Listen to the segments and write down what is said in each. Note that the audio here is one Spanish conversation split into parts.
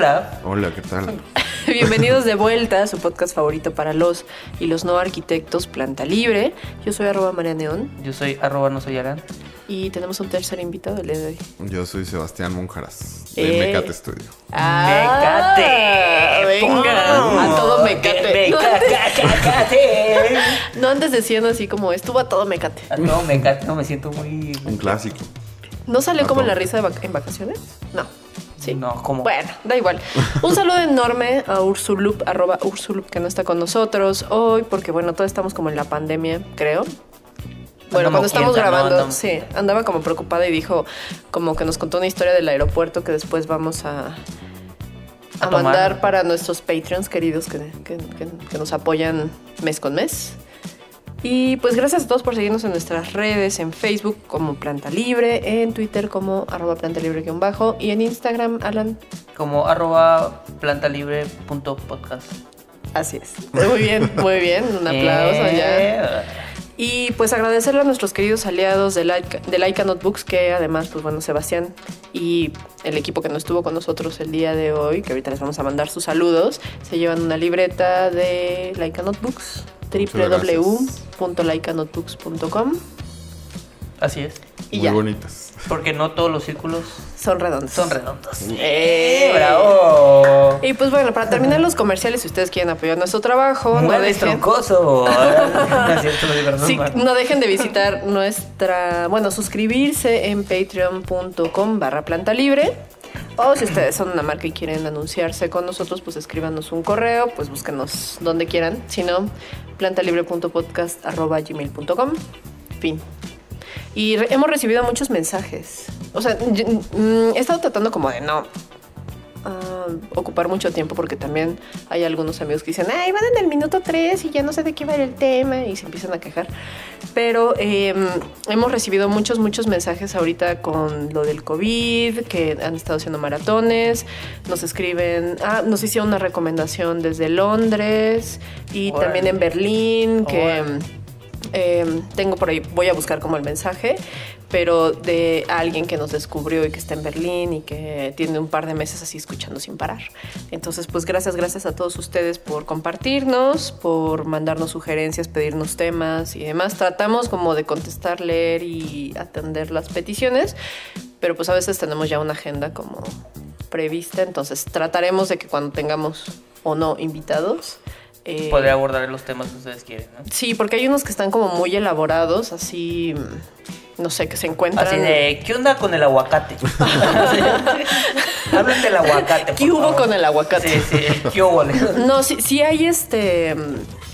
Hola. Hola, ¿qué tal? Bienvenidos de vuelta a su podcast favorito para los y los no arquitectos, Planta Libre. Yo soy arroba María Neón Yo soy arroba no soy Alan. y tenemos un tercer invitado el día de hoy. Yo soy Sebastián Monjaras, Eh. de Mecate Studio. Ah, ¡Mecate! Venga, a todo mecate. ¡Mecate! No andes diciendo así como estuvo a todo mecate. A todo mecate, no me siento muy. Un clásico. ¿No salió A como en la risa de vac- en vacaciones? No. Sí. No, ¿cómo? Bueno, da igual. Un saludo enorme a Ursulup, arroba Ursulup, que no está con nosotros hoy, porque bueno, todos estamos como en la pandemia, creo. Bueno, Anda cuando estamos grabando, sí, andaba como preocupada y dijo, como que nos contó una historia del aeropuerto que después vamos a, a, mandar para nuestros Patreons queridos que, que- que- que nos apoyan mes con mes. Y pues gracias a todos por seguirnos en nuestras redes, en Facebook como Planta Libre, en Twitter como arroba planta libre guion bajo y en Instagram, Alan. Como arroba plantalibre.podcast. Así es. Muy bien, muy bien. Un aplauso ya. Eh, Y pues agradecerle a nuestros queridos aliados de Laika, de Laika Notebooks, que además, pues bueno, Sebastián y el equipo que no estuvo con nosotros el día de hoy, que ahorita les vamos a mandar sus saludos, se llevan una libreta de Laika Notebooks, www.laikanotebooks.com Así es. y Muy ya, bonitas. Porque no todos los círculos son redondos. son redondos. ¡Eh! ¡Bravo! Y pues bueno, para terminar los comerciales, si ustedes quieren apoyar nuestro trabajo, no dejen, troncoso. Sí, no dejen de visitar nuestra, bueno, suscribirse en patreon.com barra planta libre. O si ustedes son una marca y quieren anunciarse con nosotros, pues escríbanos un correo, pues búsquenos donde quieran. Si no, plantalibre.podcast.gmail.com. Fin. Y hemos recibido muchos mensajes. O sea, mm, he estado tratando como de no ocupar mucho tiempo porque también hay algunos amigos que dicen, ay, van en el minuto 3 y ya no sé de qué va el tema y se empiezan a quejar. Pero eh, hemos recibido muchos, muchos mensajes ahorita con lo del COVID, que han estado haciendo maratones, nos escriben, ah, nos hicieron una recomendación desde Londres y también en Berlín, que... Eh, tengo por ahí, voy a buscar como el mensaje, pero de alguien que nos descubrió y que está en Berlín y que tiene un par de meses así escuchando sin parar. Entonces, pues gracias, gracias a todos ustedes por compartirnos, por mandarnos sugerencias, pedirnos temas y demás. Tratamos como de contestar, leer y atender las peticiones, pero pues a veces tenemos ya una agenda como prevista, entonces trataremos de que cuando tengamos o no invitados, eh, Podría abordar los temas que ustedes quieren, ¿no? Sí, porque hay unos que están como muy elaborados, así, no sé, que se encuentran. Así de, ¿qué onda con el aguacate? Hablen del aguacate. ¿Qué hubo con el aguacate? Sí, sí, ¿qué hubo? No, sí, sí hay este,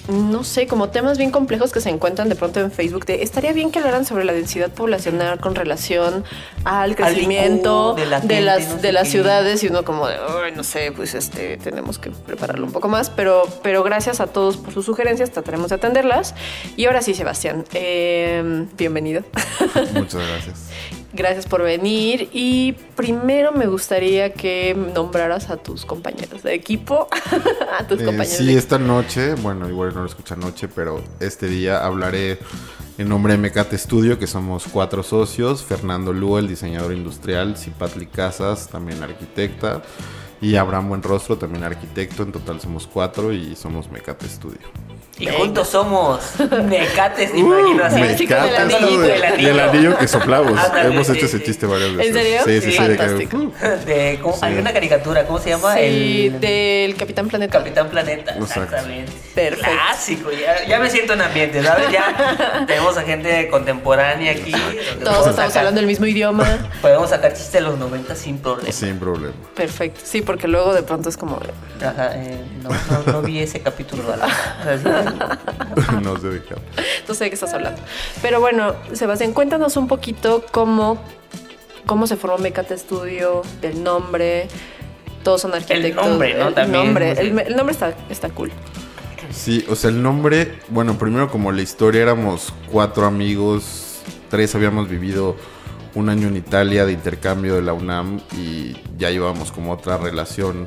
no sé, como temas bien complejos que se encuentran de pronto en Facebook. De, estaría bien que hablaran sobre la densidad poblacional con relación al crecimiento de la de, gente, las, no sé de las qué. ciudades y uno como de, "Ay, no sé, pues este, tenemos que prepararlo un poco más. Pero, pero gracias a todos por sus sugerencias, trataremos de atenderlas. Y ahora sí, Sebastián, eh, bienvenido. Muchas gracias. Gracias por venir y primero me gustaría que nombraras a tus compañeros de equipo, a tus Eh, compañeros sí, de esta noche, bueno, igual no lo escucha anoche, pero este día hablaré en nombre de Mecate Studio, que somos cuatro socios. Fernando Lugo, el diseñador industrial. Cipatli Casas, también arquitecta. Y Abraham Buenrostro, también arquitecto. En total somos cuatro y somos Mecate Studio. Y juntos somos mecates, te imagino así. Me- Sí, con el Mecate anillo, Studio. el anillo. Y el anillo que soplamos. Ándale, Hemos sí, hecho ese chiste varias veces. serio? Sí, sí, de. De, ¿cómo? Sí. Hay una caricatura, ¿cómo se llama? Sí, el del Capitán Planeta. Capitán Planeta. Exacto. Exactamente. Perfecto. Clásico, ya, ya me siento en ambiente, ¿sabes? Ya tenemos a gente contemporánea aquí. Todos estamos sacar- hablando el mismo idioma. Podemos sacar chistes de los 90 sin problema. Sin problema. Perfecto. Sí, porque luego de pronto es como. Ajá, eh, no, no, no vi ese capítulo. No sé de qué. No sé de qué estás hablando. Pero bueno, Sebastián, cuéntanos un poquito cómo, cómo se formó Mecate Studio, del nombre. todos son arquitectos. nombre, ¿no? El También, nombre, sí. el, el nombre está, está cool. Sí, o sea, el nombre, bueno, primero como la historia éramos cuatro amigos, tres habíamos vivido un año en Italia de intercambio de la UNAM y ya llevábamos como otra relación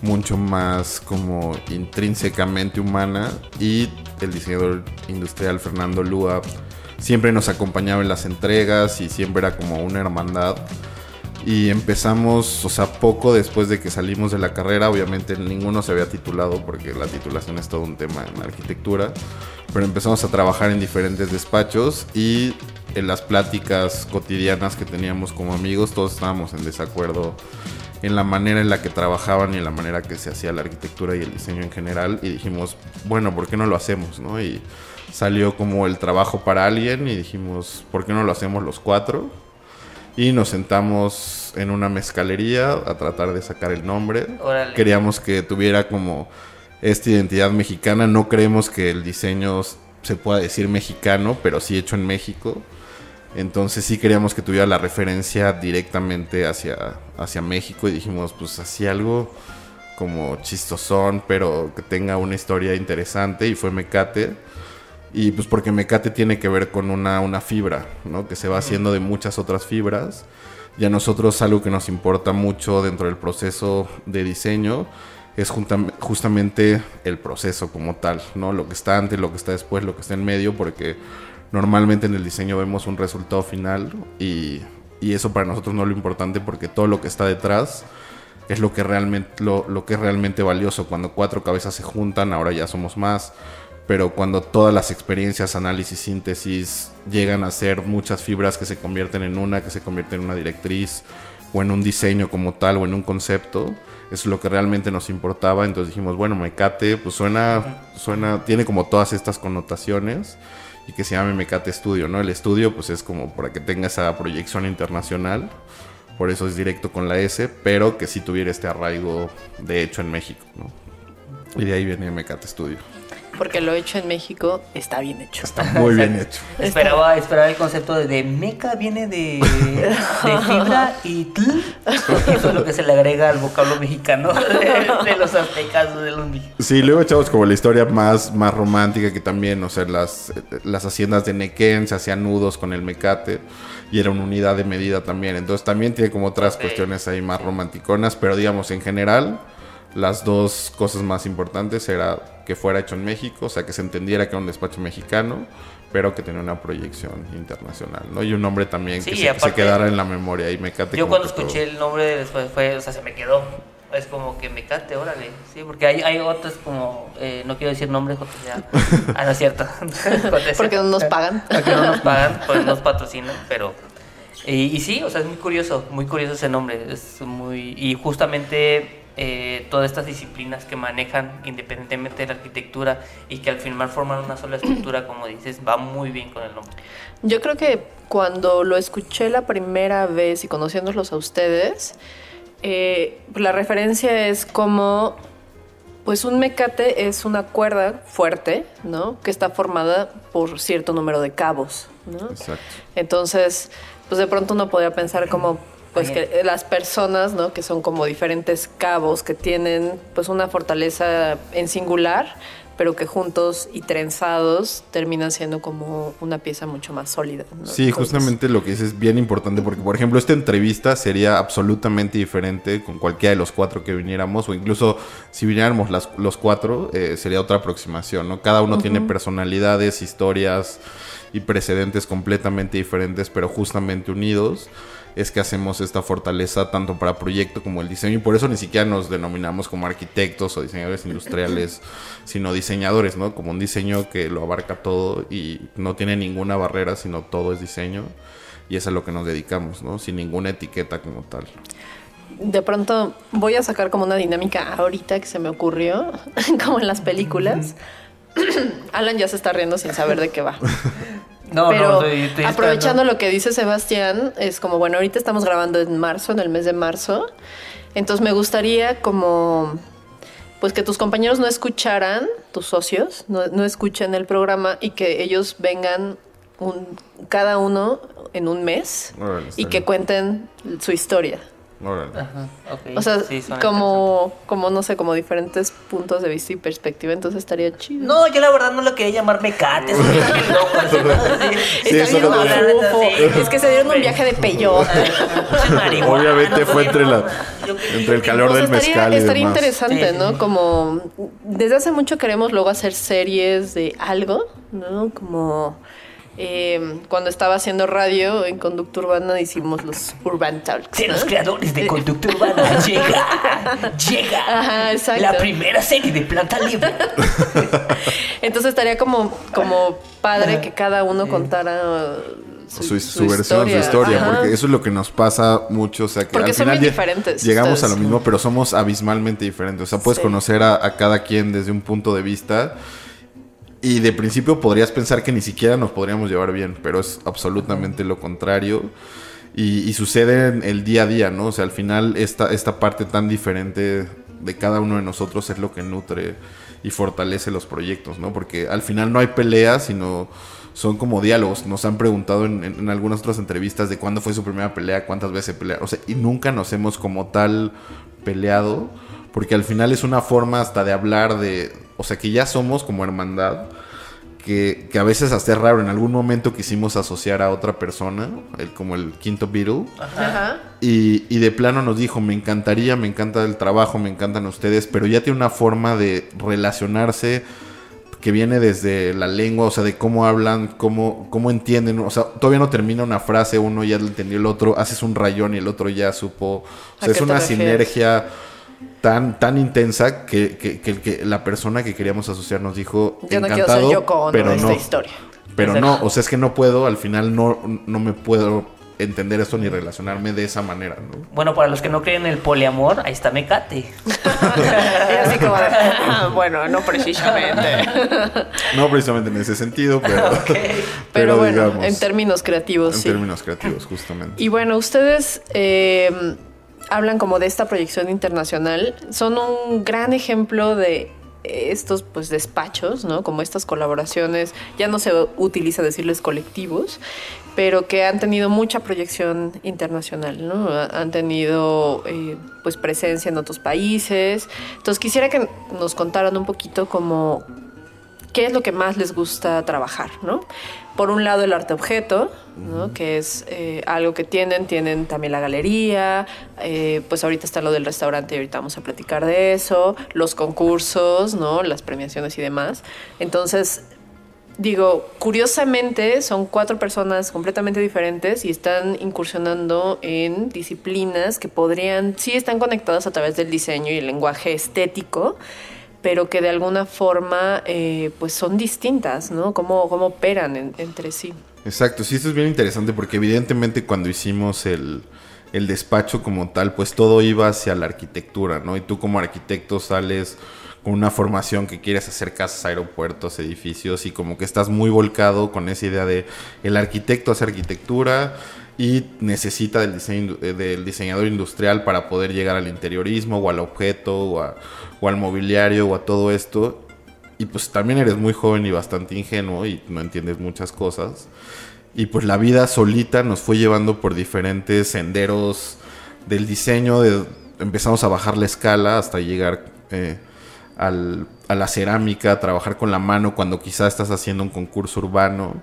mucho más como intrínsecamente humana y el diseñador industrial Fernando Lúa siempre nos acompañaba en las entregas y siempre era como una hermandad. Y empezamos, o sea, poco después de que salimos de la carrera, obviamente ninguno se había titulado porque la titulación es todo un tema en arquitectura, pero empezamos a trabajar en diferentes despachos y en las pláticas cotidianas que teníamos como amigos, todos estábamos en desacuerdo en la manera en la que trabajaban y en la manera que se hacía la arquitectura y el diseño en general y dijimos, bueno, ¿por qué no lo hacemos? ¿no? Y salió como el trabajo para alguien y dijimos, ¿por qué no lo hacemos los cuatro? Y nos sentamos en una mezcalería a tratar de sacar el nombre. Órale. Queríamos que tuviera como esta identidad mexicana. No creemos que el diseño se pueda decir mexicano, pero sí hecho en México. Entonces sí queríamos que tuviera la referencia directamente hacia, hacia México y dijimos, pues así algo como chistosón, pero que tenga una historia interesante y fue Mecate. Y pues porque Mecate tiene que ver con una, una fibra, ¿no? Que se va haciendo de muchas otras fibras. Y a nosotros algo que nos importa mucho dentro del proceso de diseño es justamente el proceso como tal, ¿no? Lo que está antes, lo que está después, lo que está en medio, porque normalmente en el diseño vemos un resultado final y, y eso para nosotros no es lo importante porque todo lo que está detrás es lo que realmente lo, lo que es realmente valioso. Cuando cuatro cabezas se juntan ahora ya somos más pero cuando todas las experiencias análisis síntesis llegan a ser muchas fibras que se convierten en una que se convierte en una directriz o en un diseño como tal o en un concepto es lo que realmente nos importaba. Entonces dijimos bueno Mecate pues suena suena tiene como todas estas connotaciones y que se llame Mecate Studio no el estudio pues es como para que tenga esa proyección internacional por eso es directo con la S, pero que sí tuviera este arraigo de hecho en México, ¿no? Y de ahí viene Mecate Studio. Porque lo hecho en México está bien hecho. Muy bien hecho. Esperaba, esperaba el concepto de, de meca viene de, de fibra y tl. Eso es lo que se le agrega al vocablo mexicano de, de los aztecas de los mexicanos. Sí, luego echamos como la historia más, más romántica que también, o sea, las, las haciendas de Nequén se hacían nudos con el mecate y era una unidad de medida también. Entonces también tiene como otras cuestiones ahí más romanticonas, pero digamos en general las dos cosas más importantes era que fuera hecho en México, o sea, que se entendiera que era un despacho mexicano, pero que tenía una proyección internacional, ¿no? Y un nombre también Sí, que se, se aparte- quedara en la memoria y mecate. Yo cuando todo. escuché el nombre después fue, o sea, se me quedó. Es como que mecate, órale. Sí, porque hay, hay otras como, eh, no quiero decir nombres. Ah, no es cierto. Porque no nos pagan. Porque no nos pagan, pues nos patrocinan, pero... Y, y sí, o sea, es muy curioso, muy curioso ese nombre. Es muy... Y justamente eh, todas estas disciplinas que manejan independientemente de la arquitectura y que al final forman una sola estructura, como dices, va muy bien con el nombre. Yo creo que cuando lo escuché la primera vez y conociéndolos a ustedes, eh, la referencia es como, pues un mecate es una cuerda fuerte, ¿no? Que está formada por cierto número de cabos, ¿no? Exacto. Entonces, pues de pronto uno podría pensar como, pues que las personas, ¿no? Que son como diferentes cabos que tienen, pues una fortaleza en singular, pero que juntos y trenzados terminan siendo como una pieza mucho más sólida. ¿no? Sí, Entonces, justamente lo que dices es bien importante porque, por ejemplo, esta entrevista sería absolutamente diferente con cualquiera de los cuatro que viniéramos o incluso si viniéramos las- los cuatro eh, sería otra aproximación, ¿no? Cada uno tiene personalidades, historias y precedentes completamente diferentes, pero justamente unidos es que hacemos esta fortaleza tanto para proyecto como el diseño y por eso ni siquiera nos denominamos como arquitectos o diseñadores industriales, sino diseñadores, ¿no? Como un diseño que lo abarca todo y no tiene ninguna barrera, sino todo es diseño y es a lo que nos dedicamos, ¿no? Sin ninguna etiqueta como tal. De pronto voy a sacar como una dinámica ahorita que se me ocurrió, como en las películas. Alan ya se está riendo sin saber de qué va. No, Pero no, aprovechando lo que dice Sebastián, es como, bueno, ahorita estamos grabando en marzo, en el mes de marzo. Entonces me gustaría como, pues que tus compañeros no escucharan, tus socios, no, no escuchen el programa y que ellos vengan un, cada uno en un mes y que cuenten su historia. Ajá. O sea, Sí, como, como, no sé, como diferentes puntos de vista y perspectiva, entonces estaría chido. No, yo la verdad no lo quería llamar mecate, sí. Es que se dieron un viaje de peyote. Obviamente fue entre no, la- entre el calor sea, del estaría, mezcal y estaría demás. interesante, Sí, ¿no? Como desde hace mucho queremos luego hacer series de algo, ¿no? Como eh, cuando estaba haciendo radio en Conducta Urbana hicimos los Urban Talks. De ¿no? los creadores de Conducta Urbana llega, llega Ajá, exacto. la primera serie de Planta Libre. Entonces estaría como, como padre que cada uno contara su, su, su su versión, su historia, Ajá. porque eso es lo que nos pasa mucho, o sea, que Porque al son final bien diferentes llegamos a lo mismo, pero somos abismalmente diferentes, o sea, puedes Sí. conocer a, a cada quien desde un punto de vista y de principio podrías pensar que ni siquiera nos podríamos llevar bien, pero es absolutamente lo contrario. Y, y sucede en el día a día, ¿no? O sea, al final esta, esta parte tan diferente de cada uno de nosotros es lo que nutre y fortalece los proyectos, ¿no? Porque al final no hay peleas, sino son como diálogos. Nos han preguntado en, en- en algunas otras entrevistas de cuándo fue su primera pelea, cuántas veces pelearon. O sea, y nunca nos hemos como tal peleado, porque al final es una forma hasta de hablar de, o sea, que ya somos como hermandad que, que a veces hasta es raro. En algún momento quisimos asociar a otra persona, el, como el quinto Beatle, Ajá. y, y de plano nos dijo, me encantaría, me encanta el trabajo, me encantan ustedes, pero ya tiene una forma de relacionarse que viene desde la lengua, o sea, de cómo hablan, cómo, cómo entienden, o sea, todavía no termina una frase, uno ya lo entendió el otro, haces un rayón y el otro ya supo, o ¿A sea, es una refieres? sinergia tan, tan intensa que, que- que el que la persona que queríamos asociar nos dijo, Yo no quiero encantado, ser Yoko Ono pero esta no, historia. pero no, o sea, es que no puedo, al final no, no me puedo entender esto ni relacionarme de esa manera, ¿no? Bueno, para los que no creen en el poliamor, ahí está Mecate. Y así como de, "Ah, bueno, no precisamente. No precisamente en ese sentido, pero, Pero, bueno, digamos, en términos creativos, en sí. términos creativos, justamente. Y bueno, ustedes eh, hablan como de esta proyección internacional. Son un gran ejemplo de estos pues despachos, ¿no? Como estas colaboraciones, ya no se utiliza decirles colectivos, pero que han tenido mucha proyección internacional, ¿no? Ha- Han tenido eh, pues presencia en otros países. Entonces quisiera que nos contaran un poquito como qué es lo que más les gusta trabajar, ¿no? Por un lado el arte objeto, ¿no? Que es eh, algo que tienen, tienen también la galería, eh, pues ahorita está lo del restaurante y ahorita vamos a platicar de eso, los concursos, ¿no? Las premiaciones y demás. Entonces, digo, curiosamente son cuatro personas completamente diferentes y están incursionando en disciplinas que podrían, sí están conectadas a través del diseño y el lenguaje estético, pero que de alguna forma eh, pues son distintas, ¿no? Cómo, cómo operan en- entre sí. Exacto, sí, esto es bien interesante porque evidentemente cuando hicimos el, el despacho como tal, pues todo iba hacia la arquitectura, ¿no? Y tú como arquitecto sales con una formación que quieres hacer casas, aeropuertos, edificios y como que estás muy volcado con esa idea de el arquitecto hace arquitectura y necesita del, diseño, eh, del diseñador industrial para poder llegar al interiorismo o al objeto o, a- o al mobiliario o a todo esto. Y pues también eres muy joven y bastante ingenuo y no entiendes muchas cosas. Y pues la vida solita nos fue llevando por diferentes senderos del diseño. De, empezamos a bajar la escala hasta llegar eh, al- a la cerámica, a trabajar con la mano cuando quizás estás haciendo un concurso urbano.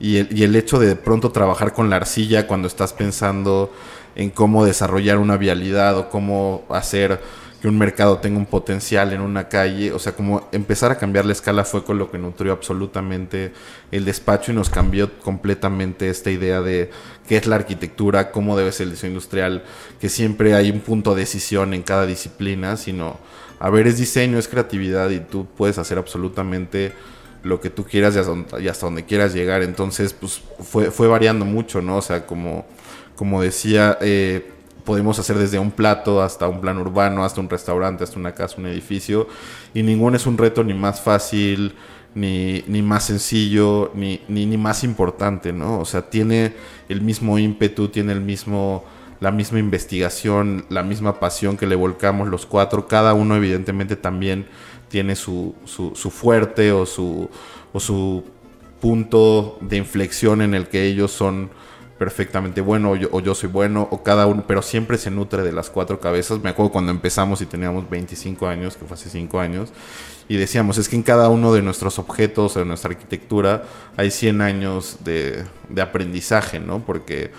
Y el, el hecho de de pronto trabajar con la arcilla cuando estás pensando en cómo desarrollar una vialidad o cómo hacer que un mercado tenga un potencial en una calle. O sea, como empezar a cambiar la escala fue con lo que nutrió absolutamente el despacho y nos cambió completamente esta idea de qué es la arquitectura, cómo debe ser el diseño industrial, que siempre hay un punto de decisión en cada disciplina, sino, a ver, es diseño, es creatividad y tú puedes hacer absolutamente lo que tú quieras y hasta donde, hasta donde quieras llegar. Entonces, pues fue, fue variando mucho, ¿no? O sea, como, como decía, eh, podemos hacer desde un plato hasta un plan urbano, hasta un restaurante, hasta una casa, un edificio, y ninguno es un reto ni más fácil, ni, ni más sencillo, ni, ni, ni más importante, ¿no? O sea, tiene el mismo ímpetu, tiene el mismo la misma investigación, la misma pasión que le volcamos los cuatro, cada uno evidentemente también tiene su, su, su fuerte o su, o su punto de inflexión en el que ellos son perfectamente bueno o yo, soy bueno o cada uno, pero siempre se nutre de las cuatro cabezas. Me acuerdo cuando empezamos y teníamos 25 años, que fue hace 5 años, y decíamos, es que en cada uno de nuestros objetos, de nuestra arquitectura, hay 100 años de, de aprendizaje, ¿no? Porque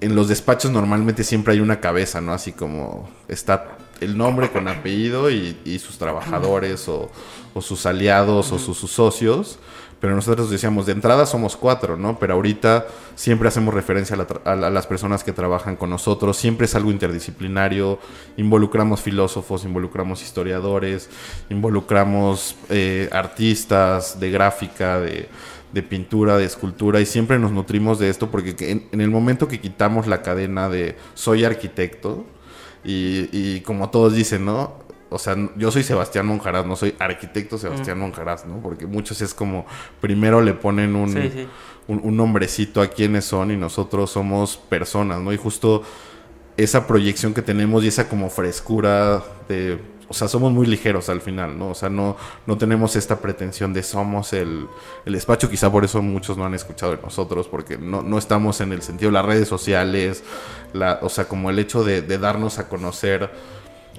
en los despachos normalmente siempre hay una cabeza, ¿no? Así como está el nombre con apellido y, y sus trabajadores o, o sus aliados o sus, sus socios. Pero nosotros decíamos, de entrada somos cuatro, ¿no? Pero ahorita siempre hacemos referencia a, la tra- a la- a las personas que trabajan con nosotros, siempre es algo interdisciplinario, involucramos filósofos, involucramos historiadores, involucramos eh, artistas de gráfica, de, de pintura, de escultura, y siempre nos nutrimos de esto porque que en, en el momento que quitamos la cadena de soy arquitecto, y, y como todos dicen, ¿no? O sea, yo soy Sebastián Monjaraz, no soy arquitecto Sebastián Monjaraz, ¿no? Porque muchos es como, primero le ponen un, Sí, sí. un, un nombrecito a quiénes son y nosotros somos personas, ¿no? Y justo esa proyección que tenemos y esa como frescura de... O sea, somos muy ligeros al final, ¿no? O sea, no, no tenemos esta pretensión de somos el, el despacho. Quizá por eso muchos no han escuchado de nosotros, porque no, no estamos en el sentido de las redes sociales, la, o sea, como el hecho de, de darnos a conocer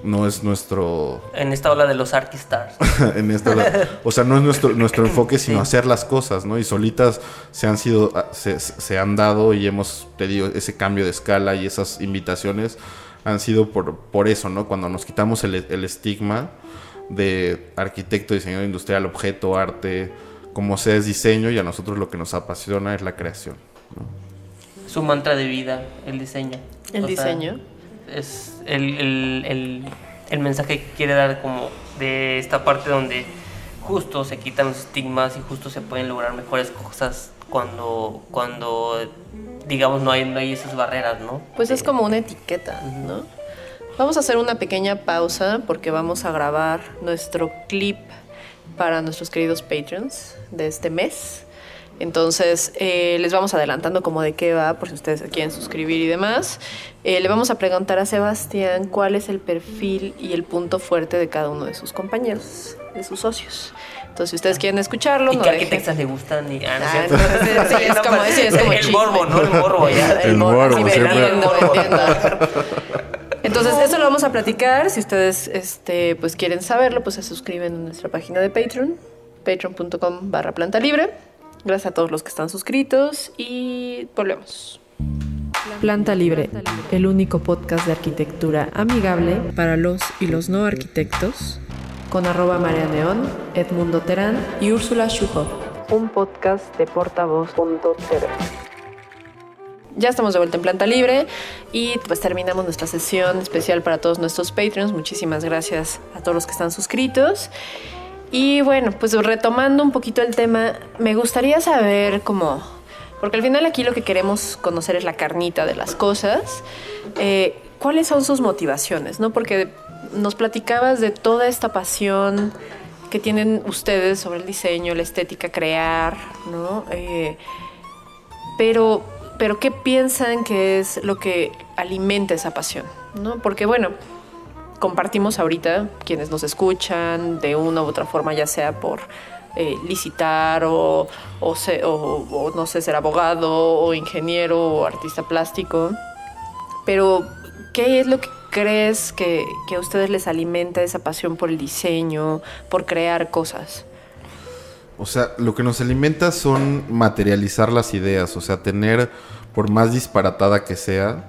no es nuestro En esta ola de los Archistars. en esta o sea no es nuestro nuestro enfoque sino Sí. hacer las cosas no y solitas se han sido se, se han dado y hemos te digo ese cambio de escala y esas invitaciones han sido por por eso no cuando nos quitamos el, el estigma de arquitecto diseñador industrial objeto arte como sea es diseño y a nosotros lo que nos apasiona es la creación Su mantra de vida, el diseño. El O sea, diseño. es el, el- el- el mensaje que quiere dar como de esta parte donde justo se quitan los estigmas y justo se pueden lograr mejores cosas cuando, cuando digamos, no hay, no hay esas barreras, ¿no? Pues es como una etiqueta, ¿no? Vamos a hacer una pequeña pausa porque vamos a grabar nuestro clip para nuestros queridos patrons de este mes. Entonces, eh, les vamos adelantando como de qué va, por si ustedes quieren suscribir y demás. Eh, le vamos a preguntar a Sebastián cuál es el perfil y el punto fuerte de cada uno de sus compañeros, de sus socios. Entonces, si ustedes quieren escucharlo, ¿Y no qué arquitectas le gustan? Y, ah, no es Ah, no, sí, sí, es No, como- sí, es como el chisme. morbo, ¿no? El morbo ya. El morbo, así siempre. vendiendo, vendiendo. Entonces, eso lo vamos a platicar. Si ustedes este, pues, quieren saberlo, pues se suscriben a nuestra página de Patreon, patreon.com barra planta libre. Gracias a todos los que están suscritos y volvemos. Planta Libre, el único podcast de arquitectura amigable para los y los no arquitectos, con arroba María Neón, Edmundo Terán y Úrsula Schuhoff. Un podcast de portavoz.tv. Ya estamos de vuelta en Planta Libre y pues terminamos nuestra sesión especial para todos nuestros Patreons. Muchísimas gracias a todos los que están suscritos. Y bueno, pues retomando un poquito el tema, me gustaría saber cómo, porque al final aquí lo que queremos conocer es la carnita de las cosas, eh, cuáles son sus motivaciones, ¿no? Porque nos platicabas de toda esta pasión que tienen ustedes sobre el diseño, la estética, crear, ¿no? Eh, pero, pero ¿qué piensan que es lo que alimenta esa pasión? ¿no? Porque bueno, compartimos ahorita quienes nos escuchan de una u otra forma, ya sea por eh, licitar o, o, no sé, ser abogado o ingeniero o artista plástico. Pero, ¿qué es lo que crees que, que a ustedes les alimenta esa pasión por el diseño, por crear cosas? O sea, lo que nos alimenta son materializar las ideas, o sea, tener, por más disparatada que sea,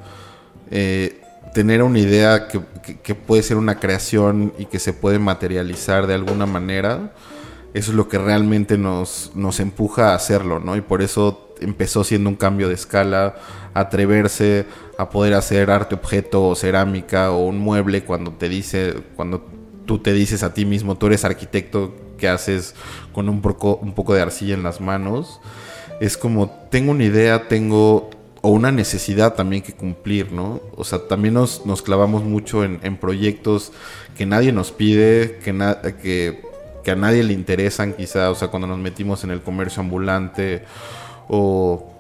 eh, tener una idea que, que- que puede ser una creación y que se puede materializar de alguna manera, eso es lo que realmente nos, nos empuja a hacerlo, ¿no? Y por eso empezó siendo un cambio de escala, atreverse a poder hacer arte objeto o cerámica o un mueble cuando te dice, cuando tú te dices a ti mismo, tú eres arquitecto que haces con un poco, un poco de arcilla en las manos. Es como, tengo una idea, tengo, o una necesidad también que cumplir, ¿no? O sea, también nos, nos clavamos mucho en, proyectos que nadie nos pide, que, que, que a nadie le interesan quizá, o sea, cuando nos metimos en el comercio ambulante o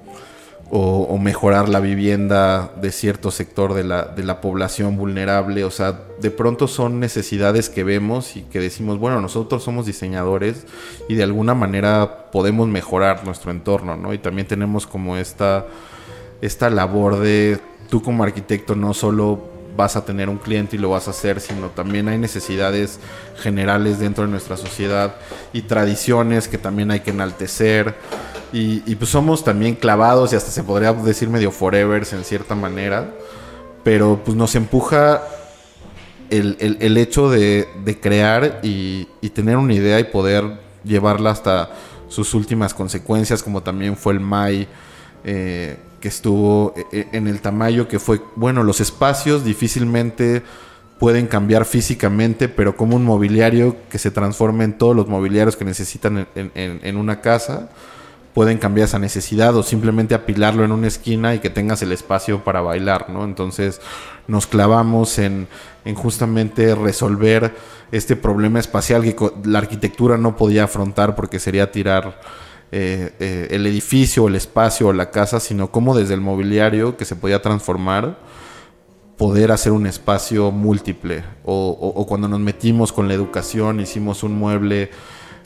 o, mejorar la vivienda de cierto sector de la, de la población vulnerable. O sea, de pronto son necesidades que vemos y que decimos, bueno, nosotros somos diseñadores y de alguna manera podemos mejorar nuestro entorno, ¿no? Y también tenemos como esta esta labor de tú como arquitecto no solo vas a tener un cliente y lo vas a hacer, sino también hay necesidades generales dentro de nuestra sociedad y tradiciones que también hay que enaltecer. Y, pues somos también clavados y hasta se podría decir medio forevers en cierta manera, pero pues nos empuja el, hecho de, crear y, tener una idea y poder llevarla hasta sus últimas consecuencias, como también fue el MAI. Eh, que estuvo eh, eh, en el Tamayo, que fue, bueno, los espacios difícilmente pueden cambiar físicamente, pero como un mobiliario que se transforma en todos los mobiliarios que necesitan en, una casa, pueden cambiar esa necesidad o simplemente apilarlo en una esquina y que tengas el espacio para bailar, ¿no? Entonces nos clavamos en, en justamente resolver este problema espacial que la arquitectura no podía afrontar porque sería tirar eh, eh, el edificio, el espacio o la casa, sino cómo desde el mobiliario que se podía transformar, poder hacer un espacio múltiple. O, cuando nos metimos con la educación, hicimos un mueble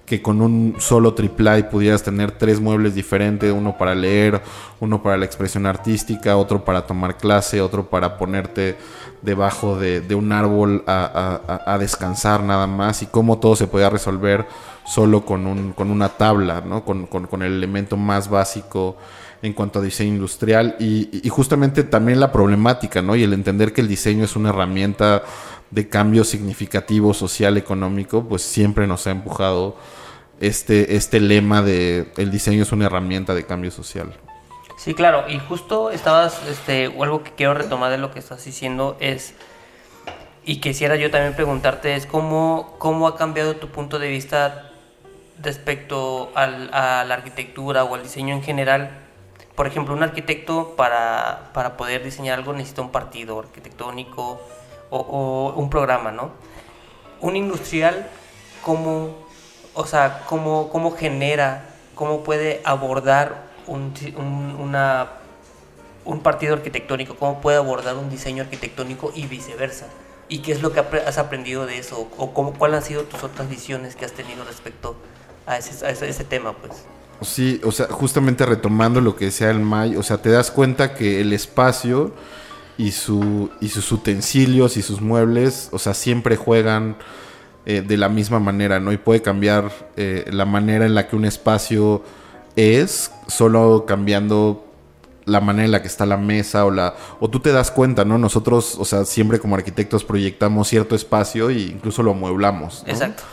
que con un solo triplay pudieras tener tres muebles diferentes, uno para leer, uno para la expresión artística, otro para tomar clase, otro para ponerte debajo de, un árbol a, descansar nada más y cómo todo se podía resolver solo con, un, con una tabla, ¿no? con, con, el elemento más básico en cuanto a diseño industrial y, justamente también la problemática ¿no? y el entender que el diseño es una herramienta de cambio significativo social, económico, pues siempre nos ha empujado este, este lema de el diseño es una herramienta de cambio social. Sí, claro, y justo estabas, este, algo que quiero retomar de lo que estás diciendo es, y quisiera yo también preguntarte, es cómo, cómo ha cambiado tu punto de vista respecto al, a la arquitectura o al diseño en general. Por ejemplo, un arquitecto para, para poder diseñar algo necesita un partido arquitectónico o, o un programa, ¿no? Un industrial, ¿cómo, o sea, cómo, cómo genera, cómo puede abordar un, una, un partido arquitectónico, cómo puede abordar un diseño arquitectónico y viceversa. ¿Y qué es lo que has aprendido de eso? ¿O cómo, cuáles han sido tus otras visiones que has tenido respecto a ese, a ese, tema? pues? Sí, o sea, justamente retomando lo que decía el May, o sea, te das cuenta que el espacio y, su, y sus utensilios y sus muebles, o sea, siempre juegan eh, de la misma manera, ¿no? Y puede cambiar eh, la manera en la que un espacio es solo cambiando la manera en la que está la mesa o la o tú te das cuenta, ¿no? Nosotros, o sea, siempre como arquitectos proyectamos cierto espacio e incluso lo amueblamos, Exacto.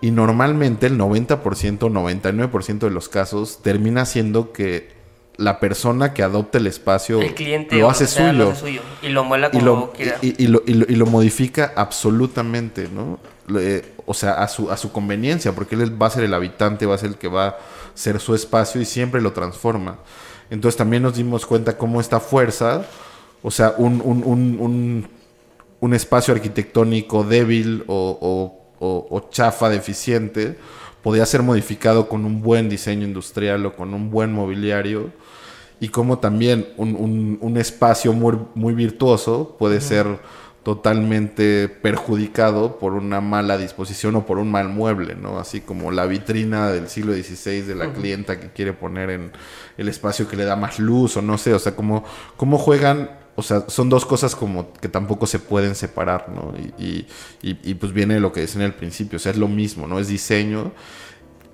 Y normalmente el 90%, 99% de los casos termina siendo que la persona que adopta el espacio el cliente lo, hace suyo, y lo muela como y lo, y, lo, modifica absolutamente, ¿no? o sea, a su, a su conveniencia, porque él va a ser el habitante, va a ser el que va ser su espacio y siempre lo transforma. Entonces también nos dimos cuenta cómo esta fuerza, o sea, un, un, un, un espacio arquitectónico débil o, o, o, chafa, deficiente, podía ser modificado con un buen diseño industrial o con un buen mobiliario. Y cómo también un, espacio muy, muy virtuoso puede ser totalmente perjudicado por una mala disposición o por un mal mueble, ¿no? Así como la vitrina del siglo XVI de la clienta que quiere poner en el espacio que le da más luz o no sé, o sea, como cómo juegan, o sea, son dos cosas como que tampoco se pueden separar, ¿no? Y, y, pues viene lo que decía en el principio, o sea, es lo mismo, ¿no? Es diseño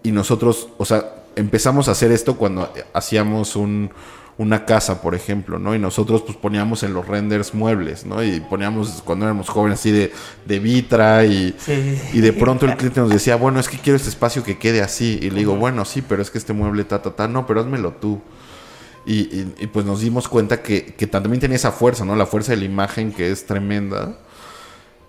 y nosotros, o sea, empezamos a hacer esto cuando hacíamos un una casa, por ejemplo, ¿no? Y nosotros pues poníamos en los renders muebles, ¿no? Y poníamos cuando éramos jóvenes así de, de vitra y, y de pronto el cliente nos decía, bueno, es que quiero este espacio que quede así. Y le digo, bueno, sí, pero es que este mueble ta, ta, ta, no, pero házmelo tú. Y, y, pues nos dimos cuenta que, que también tenía esa fuerza, ¿no? La fuerza de la imagen que es tremenda.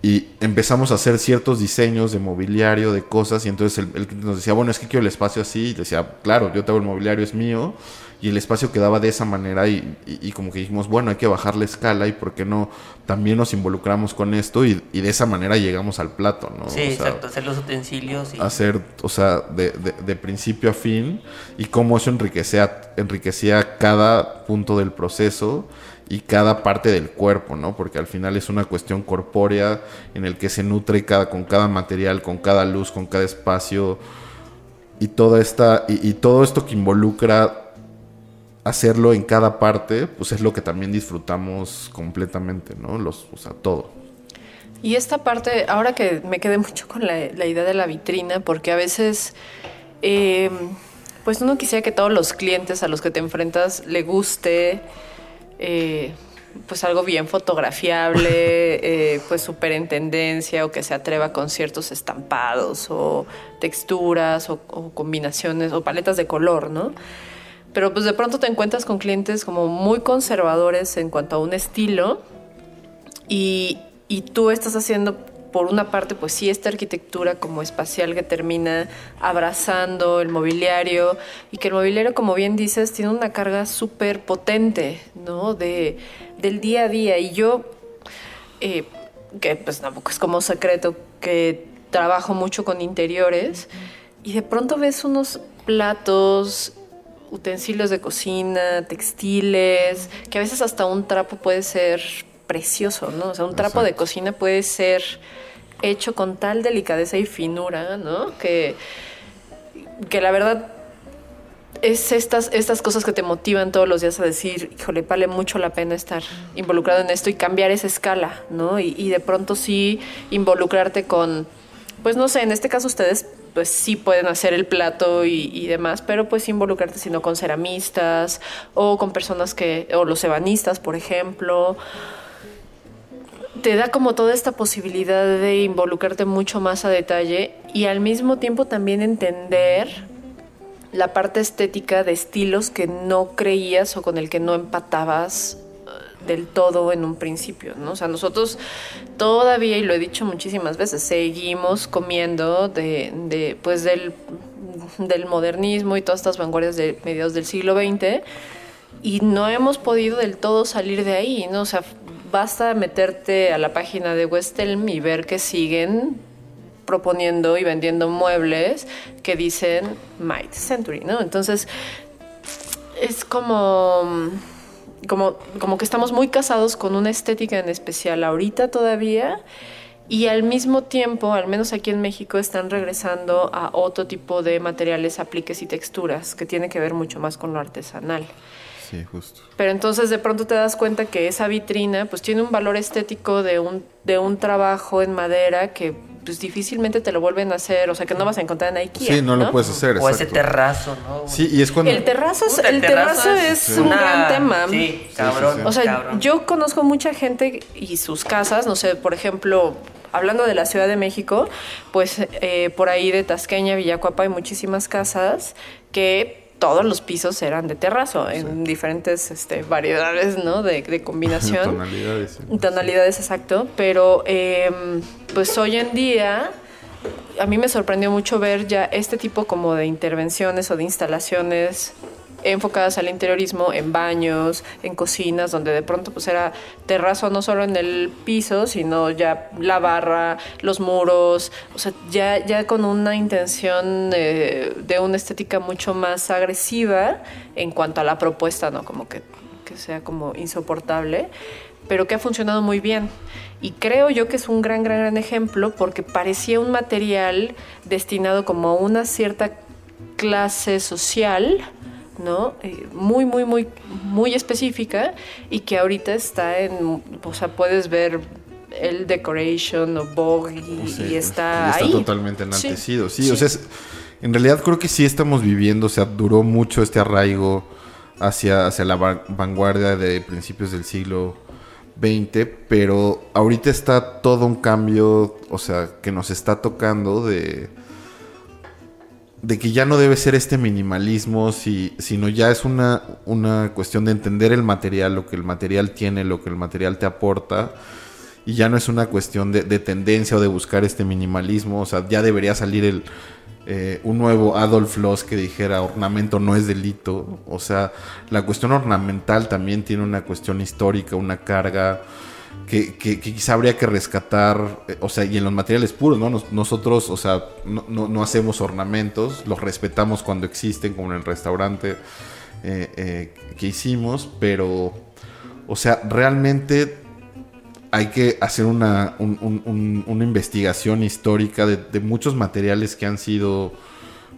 Y empezamos a hacer ciertos diseños de mobiliario, de cosas, y entonces el, el nos decía, bueno, es que quiero el espacio así, y decía, claro, yo tengo el mobiliario, es mío, y el espacio quedaba de esa manera y, y, como que dijimos, bueno, hay que bajar la escala y por qué no también nos involucramos con esto y, y de esa manera llegamos al plato, ¿no? Sí, exacto, hacer los utensilios. Y... Hacer, o sea, de, de, principio a fin y cómo eso enriquecía, enriquecía cada punto del proceso y cada parte del cuerpo, ¿no? Porque al final es una cuestión corpórea en el que se nutre cada, con cada material, con cada luz, con cada espacio y toda esta y, y todo esto que involucra hacerlo en cada parte, pues es lo que también disfrutamos completamente, ¿no? Los, o sea, todo. Y esta parte, ahora que me quedé mucho con la, la idea de la vitrina, porque a veces, eh, pues uno quisiera que todos los clientes a los que te enfrentas le guste, eh, pues algo bien fotografiable, eh, pues súper en tendencia, o que se atreva con ciertos estampados, o texturas, o, o combinaciones, o paletas de color, ¿no? Pero pues de pronto te encuentras con clientes como muy conservadores en cuanto a un estilo, y, y tú estás haciendo por una parte, pues sí, esta arquitectura como espacial que termina abrazando el mobiliario y que el mobiliario, como bien dices, tiene una carga súper potente, ¿no? De, del día a día. Y yo, eh, que pues tampoco es como secreto, que trabajo mucho con interiores y de pronto ves unos platos utensilios de cocina, textiles, que a veces hasta un trapo puede ser precioso, ¿no? O sea, un trapo de cocina puede ser hecho con tal delicadeza y finura, ¿no? Que, que la verdad es estas, estas cosas que te motivan todos los días a decir, híjole, vale mucho la pena estar involucrado en esto y cambiar esa escala, ¿no? Y, y de pronto sí involucrarte con, pues no sé, en este caso ustedes pues sí pueden hacer el plato y, y, demás, pero pues involucrarte sino con ceramistas o con personas que, o los ebanistas, por ejemplo, te da como toda esta posibilidad de involucrarte mucho más a detalle y al mismo tiempo también entender la parte estética de estilos que no creías o con el que no empatabas del todo en un principio, ¿no? O sea, nosotros todavía, y lo he dicho muchísimas veces, seguimos comiendo de, de pues del, del modernismo y todas estas vanguardias de mediados del siglo XX y no hemos podido del todo salir de ahí, ¿no? O sea, basta meterte a la página de Westelm y ver que siguen proponiendo y vendiendo muebles que dicen Might Century, ¿no? Entonces, es como, como, como que estamos muy casados con una estética en especial ahorita todavía y al mismo tiempo, al menos aquí en México, están regresando a otro tipo de materiales, apliques y texturas que tiene que ver mucho más con lo artesanal. Sí, justo. Pero entonces de pronto te das cuenta que esa vitrina pues tiene un valor estético de un, de un trabajo en madera que pues difícilmente te lo vuelven a hacer, o sea que no vas a encontrar en IKEA. Sí, no, ¿no? lo puedes hacer. O exacto. ese terrazo, ¿no? Sí, y es cuando... El terrazo es, Puta, el terrazo es un una- gran tema. Sí, cabrón. sí, sí. O sea, cabrón. yo conozco mucha gente y sus casas, no sé, por ejemplo, hablando de la Ciudad de México, pues eh, por ahí de Tasqueña, Villacuapa hay muchísimas casas que todos los pisos eran de terrazo en diferentes este, variedades, ¿no? De, de combinación. Tonalidades. sí. Tonalidades, exacto. Pero eh, pues hoy en día a mí me sorprendió mucho ver ya este tipo como de intervenciones o de instalaciones enfocadas al interiorismo en baños, en cocinas, donde de pronto pues era terrazo no solo en el piso, sino ya la barra, los muros, o sea, ya, ya con una intención eh, de una estética mucho más agresiva en cuanto a la propuesta, ¿no? Como que, que sea como insoportable, pero que ha funcionado muy bien. Y creo yo que es un gran, gran, gran ejemplo porque parecía un material destinado como a una cierta clase social, ¿no? Eh, muy, muy, muy, muy específica y que ahorita está en, o sea, puedes ver el Decoration o Vogue y, Sí, y está, ahí. totalmente Sí. enaltecido. Sí, o sea, es- en realidad creo que sí estamos viviendo, o sea, duró mucho este arraigo hacia, hacia la va- vanguardia de principios del siglo XX, pero ahorita está todo un cambio, o sea, que nos está tocando de de que ya no debe ser este minimalismo, si, sino ya es una, una cuestión de entender el material, lo que el material tiene, lo que el material te aporta, y ya no es una cuestión de, de tendencia o de buscar este minimalismo, o sea, ya debería salir el, eh, un nuevo Adolf Loss que dijera ornamento no es delito, o sea, la cuestión ornamental también tiene una cuestión histórica, una carga, que, que- que quizá habría que rescatar, eh, o sea, y en los materiales puros, ¿no? Nos- nosotros, o sea, no, no- no hacemos ornamentos, los respetamos cuando existen, como en el restaurante eh, eh, que hicimos, pero, o sea, realmente hay que hacer una, un- un- un- una investigación histórica de, de muchos materiales que han sido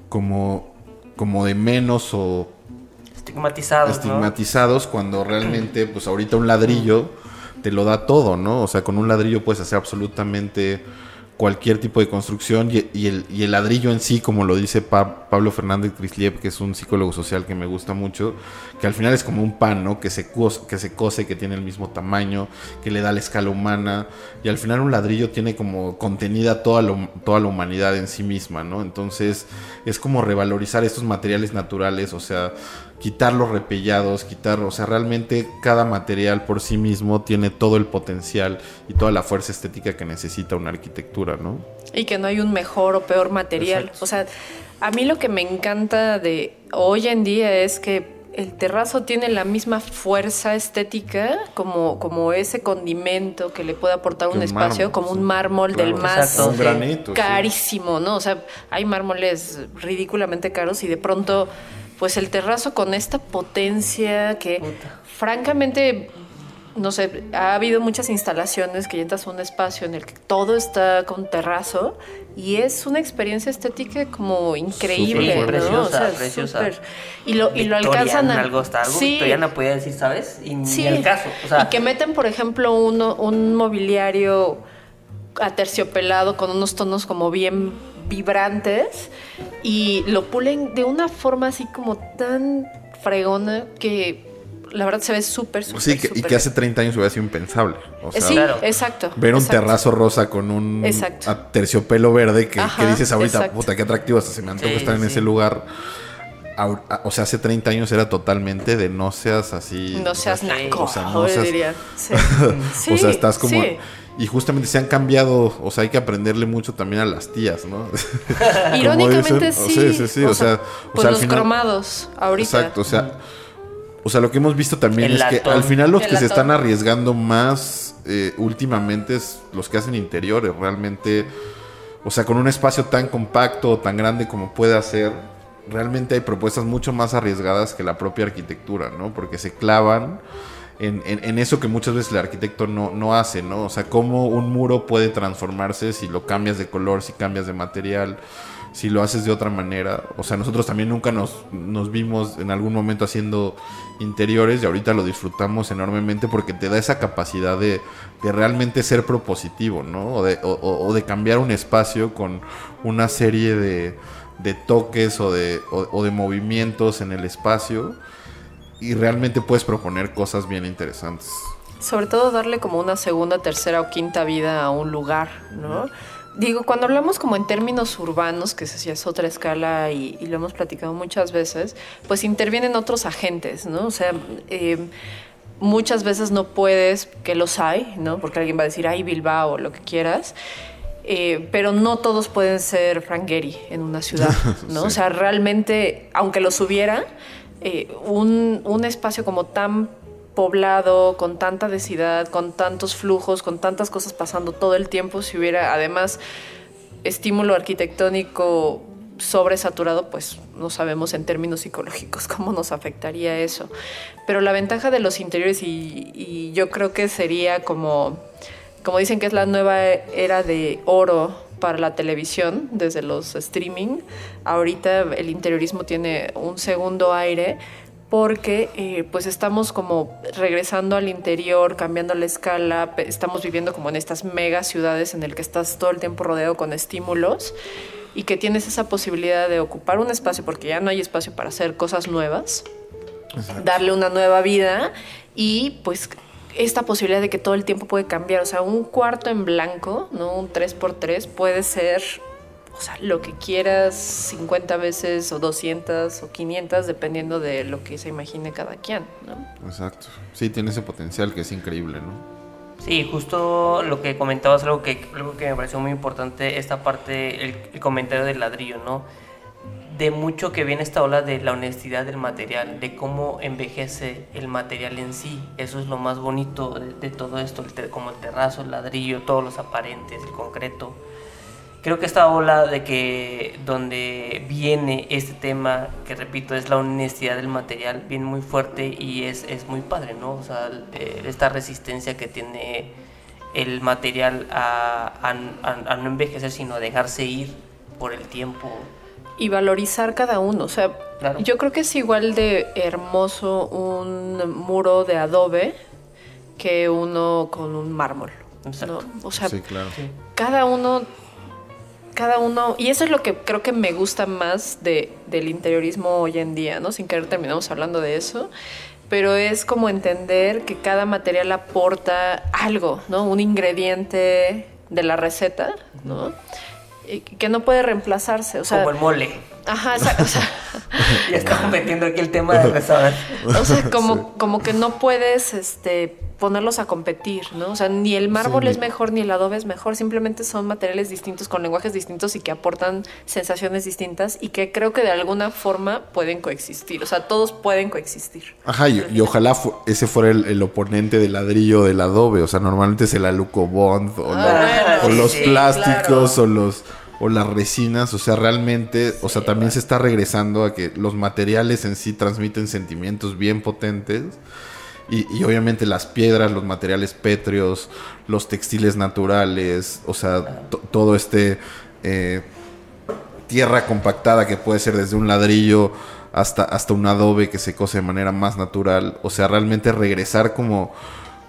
como, como de menos o estigmatizados. ¿no? estigmatizados cuando realmente, pues ahorita un ladrillo te lo da todo, ¿no? O sea, con un ladrillo puedes hacer absolutamente cualquier tipo de construcción y, el, ladrillo en sí, como lo dice Pa- Pablo Fernández Crisliev, que es un psicólogo social que me gusta mucho, que al final es como un pan, ¿no? Que se, cose, que se cose, que tiene el mismo tamaño, que le da la escala humana y al final un ladrillo tiene como contenida toda, lo- toda la humanidad en sí misma, ¿no? Entonces es como revalorizar estos materiales naturales, o sea, quitar los repellados, quitar, o sea, realmente cada material por sí mismo tiene todo el potencial y toda la fuerza estética que necesita una arquitectura, ¿no? Y que no hay un mejor o peor material. Exacto. O sea, a mí lo que me encanta de hoy en día es que el terrazo tiene la misma fuerza estética como, como ese condimento que le puede aportar Que un un espacio, mármol, como sí. un mármol del más Exacto. Un granito. sí. carísimo, ¿no? O sea, hay mármoles ridículamente caros y de pronto, pues el terrazo con esta potencia que Puta. francamente, no sé, ha habido muchas instalaciones que entras a un espacio en el que todo está con terrazo y es una experiencia estética como increíble, ¿no? O sea, Preciosa, preciosa. Y lo, y lo alcanzan a... algo hasta algo Sí. victoriana podía decir, ¿sabes? Y Sí. ni el caso. O sea, y que meten, por ejemplo, uno, un mobiliario aterciopelado con unos tonos como bien vibrantes y lo pulen de una forma así como tan fregona que la verdad se ve súper, súper, Sí, que- y que hace bien. 30 años hubiera sido impensable. O sea, sí, Claro. exacto. ver un exacto. terrazo rosa con un terciopelo verde que, dices ahorita, exacto. puta, qué atractivo, hasta se me antoja Sí, estar en sí. ese lugar. O sea, hace 30 años era totalmente de no seas así. No seas Sí. naco, O sea, no seas- diría. Sí. o sea, estás como... sí. Y justamente se han cambiado, o sea, hay que aprenderle mucho también a las tías, ¿no? Como Irónicamente dicen, o sí. sí, sí, sí, o sea, o pues sea, los final- cromados ahorita. Exacto, o sea, o sea, lo que hemos visto también El es que al final los El que se están arriesgando más eh, últimamente es los que hacen interiores, realmente, o sea, con un espacio tan compacto, tan grande como puede hacer, realmente hay propuestas mucho más arriesgadas que la propia arquitectura, ¿no? Porque se clavan en, en- en eso que muchas veces el arquitecto no, no hace, ¿no? O sea, cómo un muro puede transformarse si lo cambias de color, si cambias de material, si lo haces de otra manera. O sea, nosotros también nunca nos, nos vimos en algún momento haciendo interiores y ahorita lo disfrutamos enormemente porque te da esa capacidad de, de realmente ser propositivo, ¿no? O de, o- o- de cambiar un espacio con una serie de, de toques o de, o de movimientos en el espacio y realmente puedes proponer cosas bien interesantes. Sobre todo darle como una segunda, tercera o quinta vida a un lugar, ¿no? Digo, cuando hablamos como en términos urbanos, que sí es otra escala y, y lo hemos platicado muchas veces, pues intervienen otros agentes, ¿no? O sea, eh, muchas veces no puedes, que los hay, ¿no? Porque alguien va a decir, ay, Bilbao, lo que quieras. Eh, pero no todos pueden ser Frank Gehry en una ciudad, ¿no? Sí. O sea, realmente, aunque los hubiera, eh, un, un espacio como tan poblado, con tanta densidad, con tantos flujos, con tantas cosas pasando todo el tiempo, si hubiera además estímulo arquitectónico sobresaturado, pues no sabemos en términos psicológicos cómo nos afectaría eso. Pero la ventaja de los interiores, y, y yo creo que sería como, como dicen que es la nueva era de oro para la televisión desde los streaming, ahorita el interiorismo tiene un segundo aire porque eh, pues estamos como regresando al interior, cambiando la escala, estamos viviendo como en estas mega ciudades en el que estás todo el tiempo rodeado con estímulos y que tienes esa posibilidad de ocupar un espacio porque ya no hay espacio para hacer cosas nuevas, darle una nueva vida y pues esta posibilidad de que todo el tiempo puede cambiar, o sea, un cuarto en blanco, no un 3x3 puede ser o sea, lo que quieras 50 veces o 200 o 500 dependiendo de lo que se imagine cada quien, ¿no? Exacto. Sí, tiene ese potencial que es increíble, ¿no? Sí, justo lo que comentabas, algo que, algo que me pareció muy importante, esta parte, el, el comentario del ladrillo, ¿no? De mucho que viene esta ola de la honestidad del material, de cómo envejece el material en sí. Eso es lo más bonito de, todo esto, el como el terrazo, el ladrillo, todos los aparentes, el concreto. Creo que esta ola de que donde viene este tema, que repito, es la honestidad del material, viene muy fuerte y es, es muy padre, ¿no? O sea, esta resistencia que tiene el material a- a no envejecer, sino a dejarse ir por el tiempo y valorizar cada uno. O sea, Claro. yo creo que es igual de hermoso un muro de adobe que uno con un mármol. Exacto. ¿no? O sea, sí, claro. cada uno, cada uno, y eso es lo que creo que me gusta más de, del interiorismo hoy en día, ¿no? Sin querer terminamos hablando de eso, pero es como entender que cada material aporta algo, ¿no? Un ingrediente de la receta, ¿no? Que no puede reemplazarse, o sea, Como el mole. Ajá, esa- o sea, Ya estamos metiendo aquí el tema del restaurante. o sea, como, como que no puedes este, ponerlos a competir, ¿no? O sea, ni el mármol Sí, es mejor ni el adobe es mejor, simplemente son materiales distintos con lenguajes distintos y que aportan sensaciones distintas y que creo que de alguna forma pueden coexistir, o sea, todos pueden coexistir. Ajá, y, y ojalá fu- ese fuera el, el oponente del ladrillo del adobe. O sea, normalmente es el aluco bond o, la- Ah, o los sí, plásticos claro. o los o las resinas. O sea, realmente, o sea, también se está regresando a que los materiales en sí transmiten sentimientos bien potentes. Y, y obviamente las piedras, los materiales pétreos, los textiles naturales, o sea, to- todo este eh, tierra compactada que puede ser desde un ladrillo hasta, hasta un adobe que se cose de manera más natural. O sea, realmente regresar como,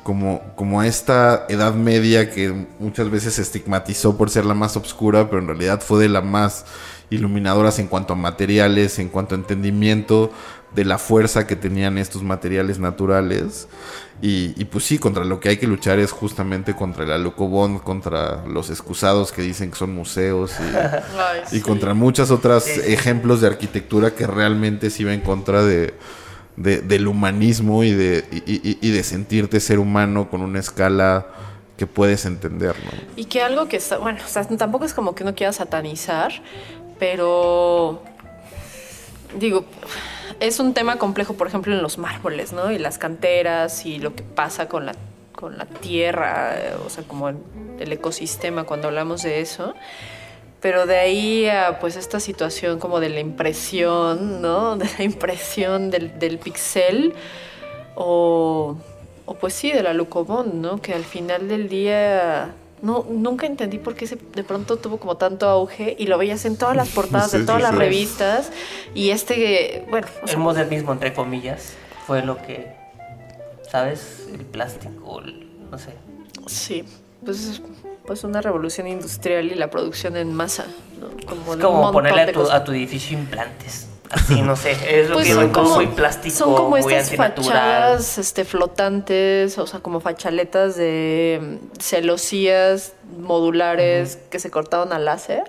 como, como a esta edad media que muchas veces se estigmatizó por ser la más oscura, pero en realidad fue de las más iluminadoras en cuanto a materiales, en cuanto a entendimiento de la fuerza que tenían estos materiales naturales. Y, y pues sí, contra lo que hay que luchar es justamente contra el alucobond, contra los excusados que dicen que son museos y, y contra muchas otras Sí, sí. ejemplos de arquitectura que realmente sí va en contra de, de- del humanismo y de, y, de sentirte ser humano con una escala que puedes entender, ¿no? Y que algo que está, bueno, tampoco es como que uno quiera satanizar, pero digo, es un tema complejo, por ejemplo, en los mármoles, ¿no? Y las canteras y lo que pasa con la, con la tierra, o sea, como el ecosistema cuando hablamos de eso. Pero de ahí a pues esta situación como de la impresión, ¿no? De la impresión del, del pixel o, o pues sí, de la Lucobón, ¿no? Que al final del día no, nunca entendí por qué se, de pronto tuvo como tanto auge y lo veías en todas las portadas Sí, de todas sí, las sí. revistas y este, bueno, o sea, El modernismo, entre comillas, fue lo que, ¿sabes? El plástico, el- no sé. sí, pues, pues una revolución industrial y la producción en masa, ¿no? Como, Es como ponerle a tu, a tu edificio implantes. Así, no sé. Es lo Pues que son como, muy plástico, son como muy estas fachadas este, flotantes, o sea, como fachaletas de mm, celosías modulares que se cortaban a láser.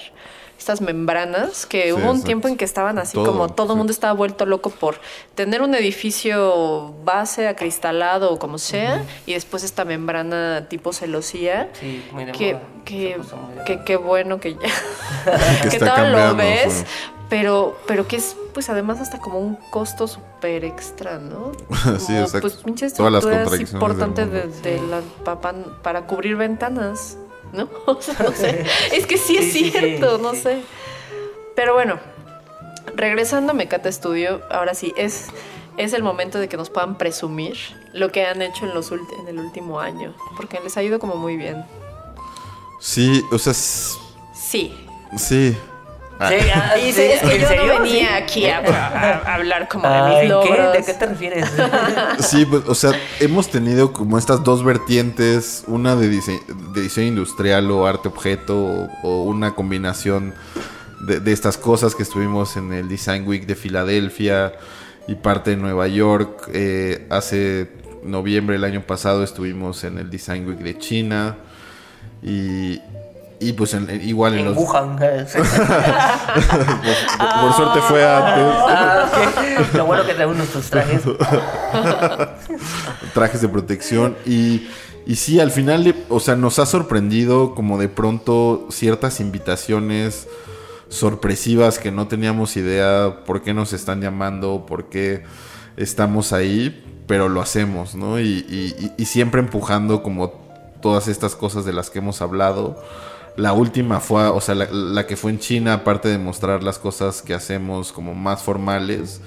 Estas membranas, que Sí, hubo un exacto. tiempo en que estaban así Todo, como todo el sí. mundo estaba vuelto loco por tener un edificio base acristalado o como sea, y después esta membrana tipo celosía. Sí, muy de Que, moda. que, que, bueno que ya Que que todo lo ves, sí. pero, pero que es pues además hasta como un costo súper extra, ¿no? Sí, Como, exacto. Pues pinche Todas las importantes de, de la pa- para cubrir ventanas, ¿no? O sea, no sé. Es que sí es Sí, sí, sí, cierto, no sí. sé. Pero bueno, regresando a Mecata Studio, ahora sí, es, es el momento de que nos puedan presumir lo que han hecho en, los en el último año, porque les ha ido como muy bien. Sí, o sea, Sí. sí. Sí, ah, Y sí, dice, es que ¿en yo serio? no venía Sí. aquí a, a- a hablar como de Ah, mis ¿en qué? ¿De qué te refieres? Sí, pues, o sea, hemos tenido como estas dos vertientes, una de, dise- de diseño industrial o arte objeto, o, o una combinación de, de estas cosas que estuvimos en el Design Week de Filadelfia y parte de Nueva York. Eh, hace noviembre del año pasado estuvimos en el Design Week de China y, y pues en- igual en, En los... Wuhan. por, por suerte fue antes. Ah. Lo bueno que traemos nuestros trajes. trajes de protección y, y sí, al final, de- o sea, nos ha sorprendido como de pronto ciertas invitaciones sorpresivas que no teníamos idea por qué nos están llamando, por qué estamos ahí, pero lo hacemos, ¿no? Y- y siempre empujando como todas estas cosas de las que hemos hablado. La última fue, o sea, la, que fue en China, aparte de mostrar las cosas que hacemos como más formales,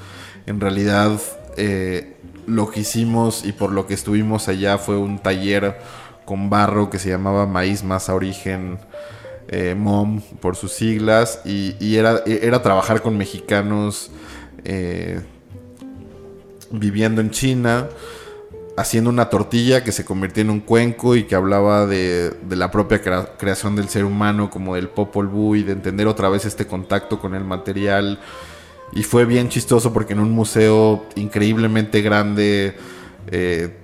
en realidad eh, lo que hicimos y por lo que estuvimos allá fue un taller con barro que se llamaba Maíz Masa Origen eh, MOM por sus siglas, y, era, era, trabajar con mexicanos eh, viviendo en China, haciendo una tortilla que se convirtió en un cuenco y que hablaba de, la propia creación del ser humano, como del Popol Vuh, y de entender otra vez este contacto con el material. Y fue bien chistoso porque en un museo increíblemente grande, eh,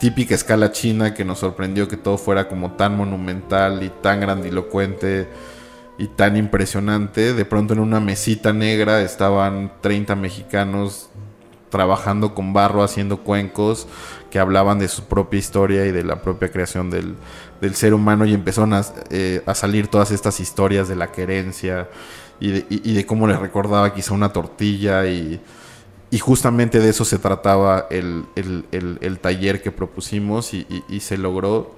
típica escala china, que nos sorprendió que todo fuera como tan monumental y tan grandilocuente y tan impresionante. De pronto en una mesita negra estaban 30 mexicanos trabajando con barro, haciendo cuencos que hablaban de su propia historia y de la propia creación del, ser humano y empezaron eh, a, salir todas estas historias de la querencia y de, de cómo les recordaba quizá una tortilla y, justamente de eso se trataba el, taller que propusimos y, se logró.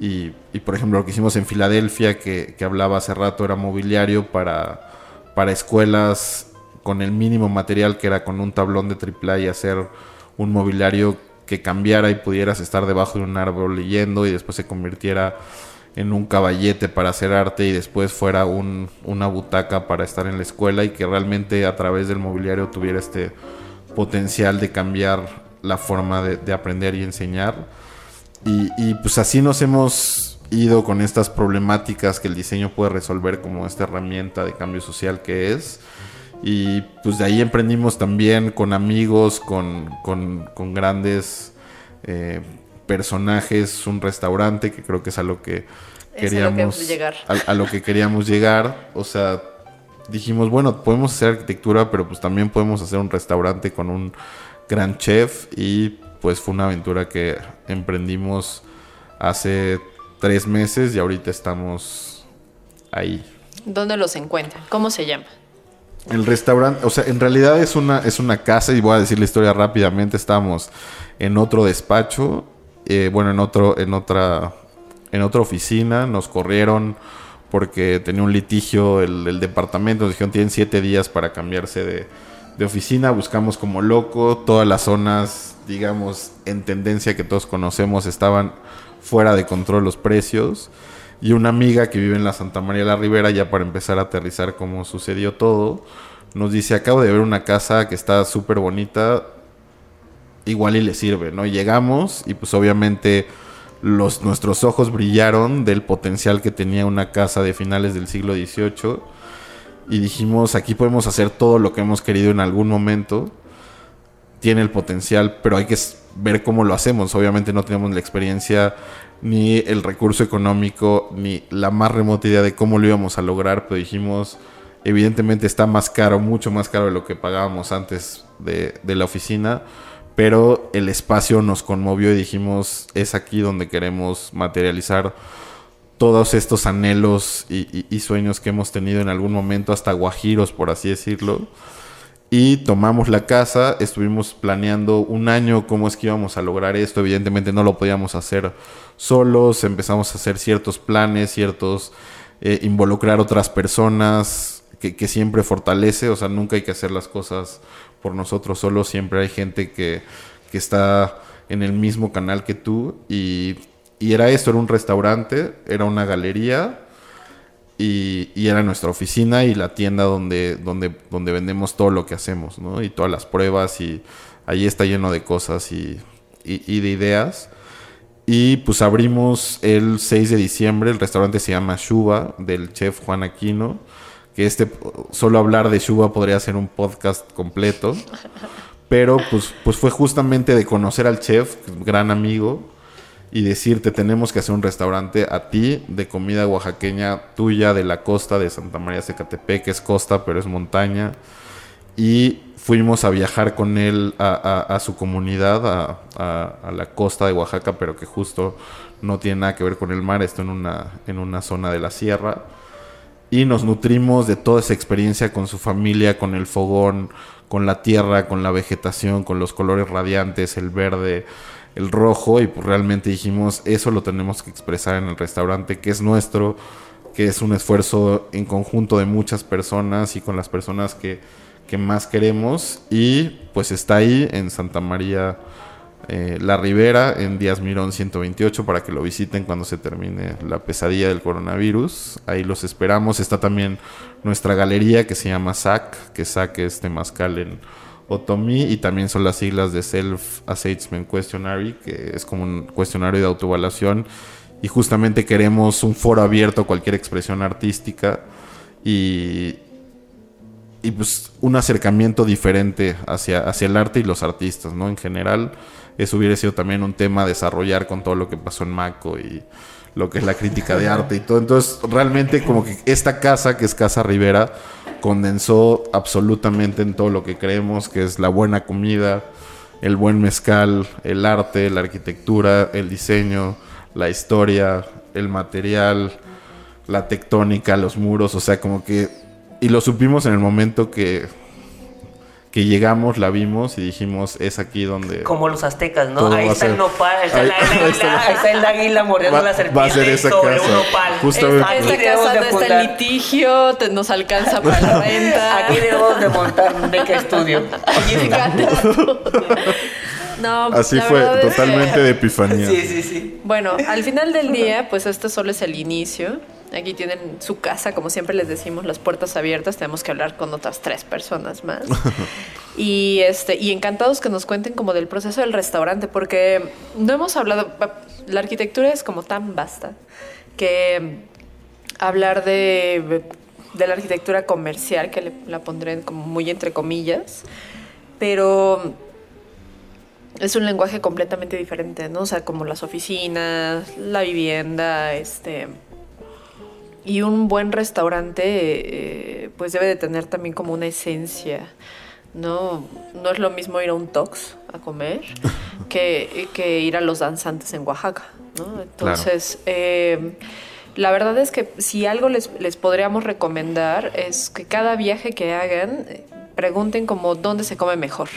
Y, por ejemplo lo que hicimos en Filadelfia, que, que hablaba hace rato, era mobiliario para, para escuelas con el mínimo material que era con un tablón de AAA y hacer un mobiliario que cambiara y pudieras estar debajo de un árbol leyendo y después se convirtiera en un caballete para hacer arte y después fuera una butaca para estar en la escuela y que realmente a través del mobiliario tuviera este potencial de cambiar la forma de, aprender y enseñar. Y, y, pues así nos hemos ido con estas problemáticas que el diseño puede resolver como esta herramienta de cambio social que es. Y pues de ahí emprendimos también con amigos, con, grandes eh, personajes, un restaurante que creo que es a lo que queríamos llegar. A, lo que queríamos llegar. O sea, dijimos, bueno, podemos hacer arquitectura, pero pues también podemos hacer un restaurante con un gran chef. Y pues fue una aventura que emprendimos hace tres meses y ahorita estamos ahí. ¿Dónde los encuentran? ¿Cómo se llama? El restaurante, o sea, en realidad es una, es una casa y voy a decir la historia rápidamente. Estamos en otro despacho, eh, bueno, en otro, en otra, en otra oficina. Nos corrieron porque tenía un litigio el, departamento. Nos dijeron tienen siete días para cambiarse de, de oficina. Buscamos como loco. Todas las zonas, digamos, en tendencia que todos conocemos, estaban fuera de control los precios y una amiga que vive en la Santa María la Ribera, ya para empezar a aterrizar cómo sucedió todo, nos dice, acabo de ver una casa que está súper bonita, igual y le sirve, ¿no? Llegamos y pues obviamente los, nuestros ojos brillaron del potencial que tenía una casa de finales del siglo XVIII y dijimos, aquí podemos hacer todo lo que hemos querido en algún momento, tiene el potencial, pero hay que ver cómo lo hacemos, obviamente no tenemos la experiencia ni el recurso económico, ni la más remota idea de cómo lo íbamos a lograr, pero dijimos, evidentemente está más caro, mucho más caro de lo que pagábamos antes de, la oficina, pero el espacio nos conmovió y dijimos, es aquí donde queremos materializar todos estos anhelos y, y sueños que hemos tenido en algún momento, hasta guajiros, por así decirlo y tomamos la casa, estuvimos planeando un año cómo es que íbamos a lograr esto, evidentemente no lo podíamos hacer solos, empezamos a hacer ciertos planes, ciertos, eh, involucrar otras personas, que, siempre fortalece, o sea, nunca hay que hacer las cosas por nosotros solos, siempre hay gente que, que está en el mismo canal que tú y, y era esto, era un restaurante, era una galería y, era nuestra oficina y la tienda donde, donde, donde vendemos todo lo que hacemos, ¿no? Y todas las pruebas y ahí está lleno de cosas y, y, de ideas. Y pues abrimos el 6 de diciembre, el restaurante se llama Shuba, del chef Juan Aquino, que este, solo hablar de Shuba podría ser un podcast completo, pero pues, pues fue justamente de conocer al chef, gran amigo, y decirte tenemos que hacer un restaurante a ti de comida oaxaqueña tuya de la costa de Santa María Zacatepec, que es costa pero es montaña. Y fuimos a viajar con él a, su comunidad, a, la costa de Oaxaca, pero que justo no tiene nada que ver con el mar, esto en una, en una zona de la sierra. Y nos nutrimos de toda esa experiencia con su familia, con el fogón, con la tierra, con la vegetación, con los colores radiantes, el verde, el rojo y pues realmente dijimos eso lo tenemos que expresar en el restaurante que es nuestro, que es un esfuerzo en conjunto de muchas personas y con las personas que, más queremos y pues está ahí en Santa María eh, La Ribera en Díaz Mirón 128 para que lo visiten cuando se termine la pesadilla del coronavirus. Ahí los esperamos. Está también nuestra galería que se llama SAC, que SAC es temazcal en Otomí y también son las siglas de Self Assessment Questionary, que es como un cuestionario de autoevaluación y justamente queremos un foro abierto a cualquier expresión artística y, y pues un acercamiento diferente hacia, hacia el arte y los artistas, ¿no? En general, eso hubiera sido también un tema a desarrollar con todo lo que pasó en Maco y lo que es la crítica de arte y todo. Entonces, realmente como que esta casa, que es Casa Rivera, condensó absolutamente en todo lo que creemos, que es la buena comida, el buen mezcal, el arte, la arquitectura, el diseño, la historia, el material, la tectónica, los muros, o sea, como que... Y lo supimos en el momento que, que llegamos, la vimos y dijimos, es aquí donde... Como los aztecas, ¿no? Ahí está el ser- nopal, ahí está, ahí- la, el ahí águila, está- ahí está el águila mordiendo Va- la va a serpiente ser esa sobre casa. un nopal. Justamente. Esta, esta Aquí debemos casa de está en litigio, te- nos alcanza para la renta. Aquí debemos de montar un beca estudio. No, Así la fue, que- totalmente de epifanía. Sí, sí, sí. Bueno, al final del día, pues este solo es el inicio. Aquí tienen su casa, como siempre les decimos, las puertas abiertas. Tenemos que hablar con otras tres personas más. y este, y encantados que nos cuenten como del proceso del restaurante, porque no hemos hablado. La arquitectura es como tan vasta que hablar de, de la arquitectura comercial, que le- la pondré como muy entre comillas, pero es un lenguaje completamente diferente, ¿no? O sea, como las oficinas, la vivienda, este... Y un buen restaurante, eh, pues debe de tener también como una esencia, ¿no? No es lo mismo ir a un Tox a comer que, que ir a los danzantes en Oaxaca, ¿no? Entonces, eh, la verdad es que si algo les, les podríamos recomendar es que cada viaje que hagan, eh, pregunten como dónde se come mejor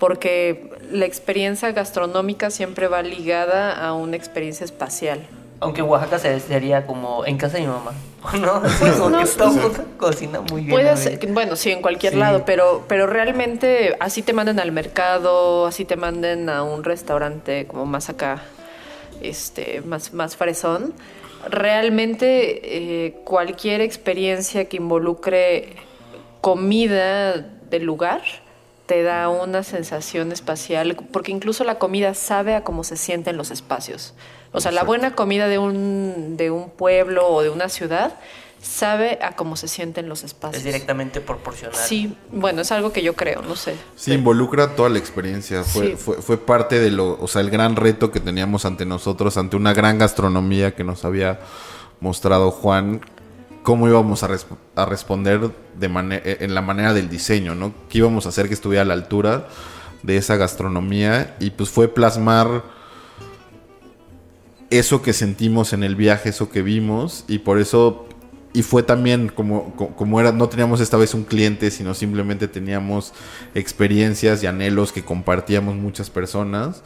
porque la experiencia gastronómica siempre va ligada a una experiencia espacial. Aunque Oaxaca se- sería como en casa de mi mamá. ¿No? Pues no todo el mundo cocina muy bien. Puede ahí. ser, bueno, sí, en cualquier Sí. lado, pero, pero realmente así te manden al mercado, así te manden a un restaurante como más acá, este, más, más fresón. Realmente eh, cualquier experiencia que involucre comida del lugar te da una sensación espacial, porque incluso la comida sabe a cómo se sienten los espacios. O sea, la buena comida de un, de un pueblo o de una ciudad sabe a cómo se sienten los espacios. Es directamente proporcional. Sí, bueno, es algo que yo creo, no sé. Sí, involucra toda la experiencia. Fue, Sí. fue, fue parte de lo, o sea, el gran reto que teníamos ante nosotros, ante una gran gastronomía que nos había mostrado Juan, cómo íbamos a, resp- a responder de eh, en la manera del diseño, ¿no? ¿Qué íbamos a hacer que estuviera a la altura de esa gastronomía? Y pues fue plasmar eso que sentimos en el viaje, eso que vimos, y por eso, y fue también como, co- como era, no teníamos esta vez un cliente, sino simplemente teníamos experiencias y anhelos que compartíamos muchas personas.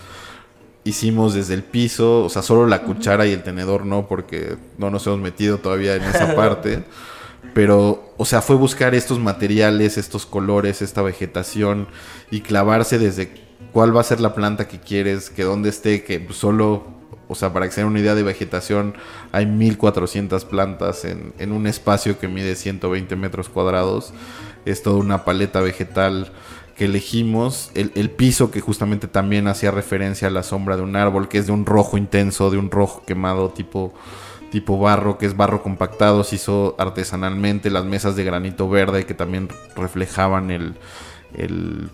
Hicimos desde el piso, o sea, solo la cuchara y el tenedor no, porque no nos hemos metido todavía en esa parte. Pero, o sea, fue buscar estos materiales, estos colores, esta vegetación y clavarse desde cuál va a ser la planta que quieres, que dónde esté, que solo, o sea, para que se den una idea de vegetación, hay 1400 plantas en, un espacio que mide 120 metros cuadrados. Es toda una paleta vegetal que elegimos, el, el piso que justamente también hacía referencia a la sombra de un árbol, que es de un rojo intenso, de un rojo quemado tipo tipo barro, que es barro compactado, se hizo artesanalmente, las mesas de granito verde que también reflejaban el, el,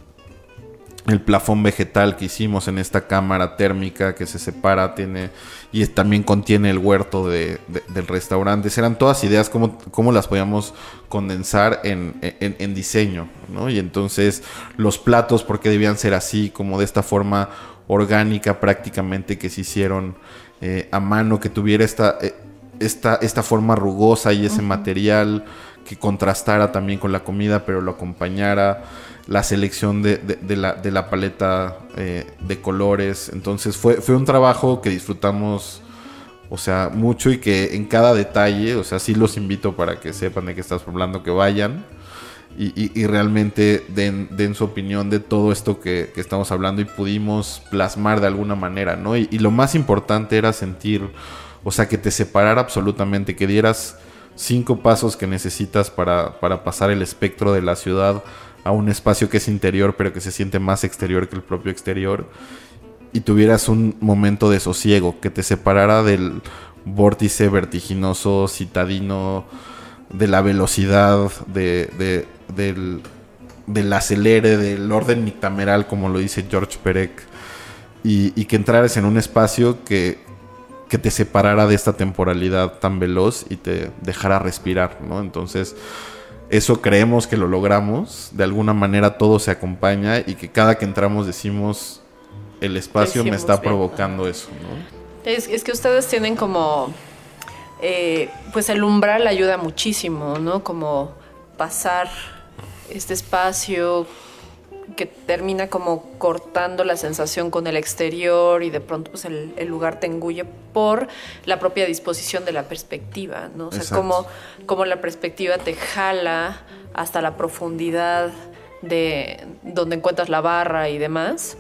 el plafón vegetal que hicimos en esta cámara térmica que se separa, tiene y también contiene el huerto de- de- del restaurante. Eran todas ideas cómo, cómo las podíamos condensar en, en- en diseño, ¿no? Y entonces los platos, porque debían ser así, como de esta forma orgánica prácticamente que se hicieron eh, a mano, que tuviera esta, eh, esta, esta forma rugosa y ese material que contrastara también con la comida, pero lo acompañara, la selección de, de- la, de la paleta eh, de colores. Entonces fue, fue un trabajo que disfrutamos, o sea, mucho y que en cada detalle, o sea, sí los invito para que sepan de qué estás hablando, que vayan. y, realmente den, su opinión de todo esto que, estamos hablando y pudimos plasmar de alguna manera, ¿no? Y, lo más importante era sentir, o sea, que te separara absolutamente, que dieras cinco pasos que necesitas para, para pasar el espectro de la ciudad a un espacio que es interior, pero que se siente más exterior que el propio exterior, y tuvieras un momento de sosiego, que te separara del vórtice vertiginoso, citadino, de la velocidad, de, del, del, acelere, del orden nictameral, como lo dice George Perec, y, que entraras en un espacio que, que, te separara de esta temporalidad tan veloz y te dejara respirar, ¿no? Entonces, eso creemos que lo logramos, de alguna manera todo se acompaña y que cada que entramos decimos, el espacio me está provocando eso, ¿no? Es, es que ustedes tienen como eh, pues el umbral ayuda muchísimo, ¿no? Como pasar este espacio que termina como cortando la sensación con el exterior y de pronto pues el, lugar te engulle por la propia disposición de la perspectiva, ¿no? O sea, como, como la perspectiva te jala hasta la profundidad de donde encuentras la barra y demás.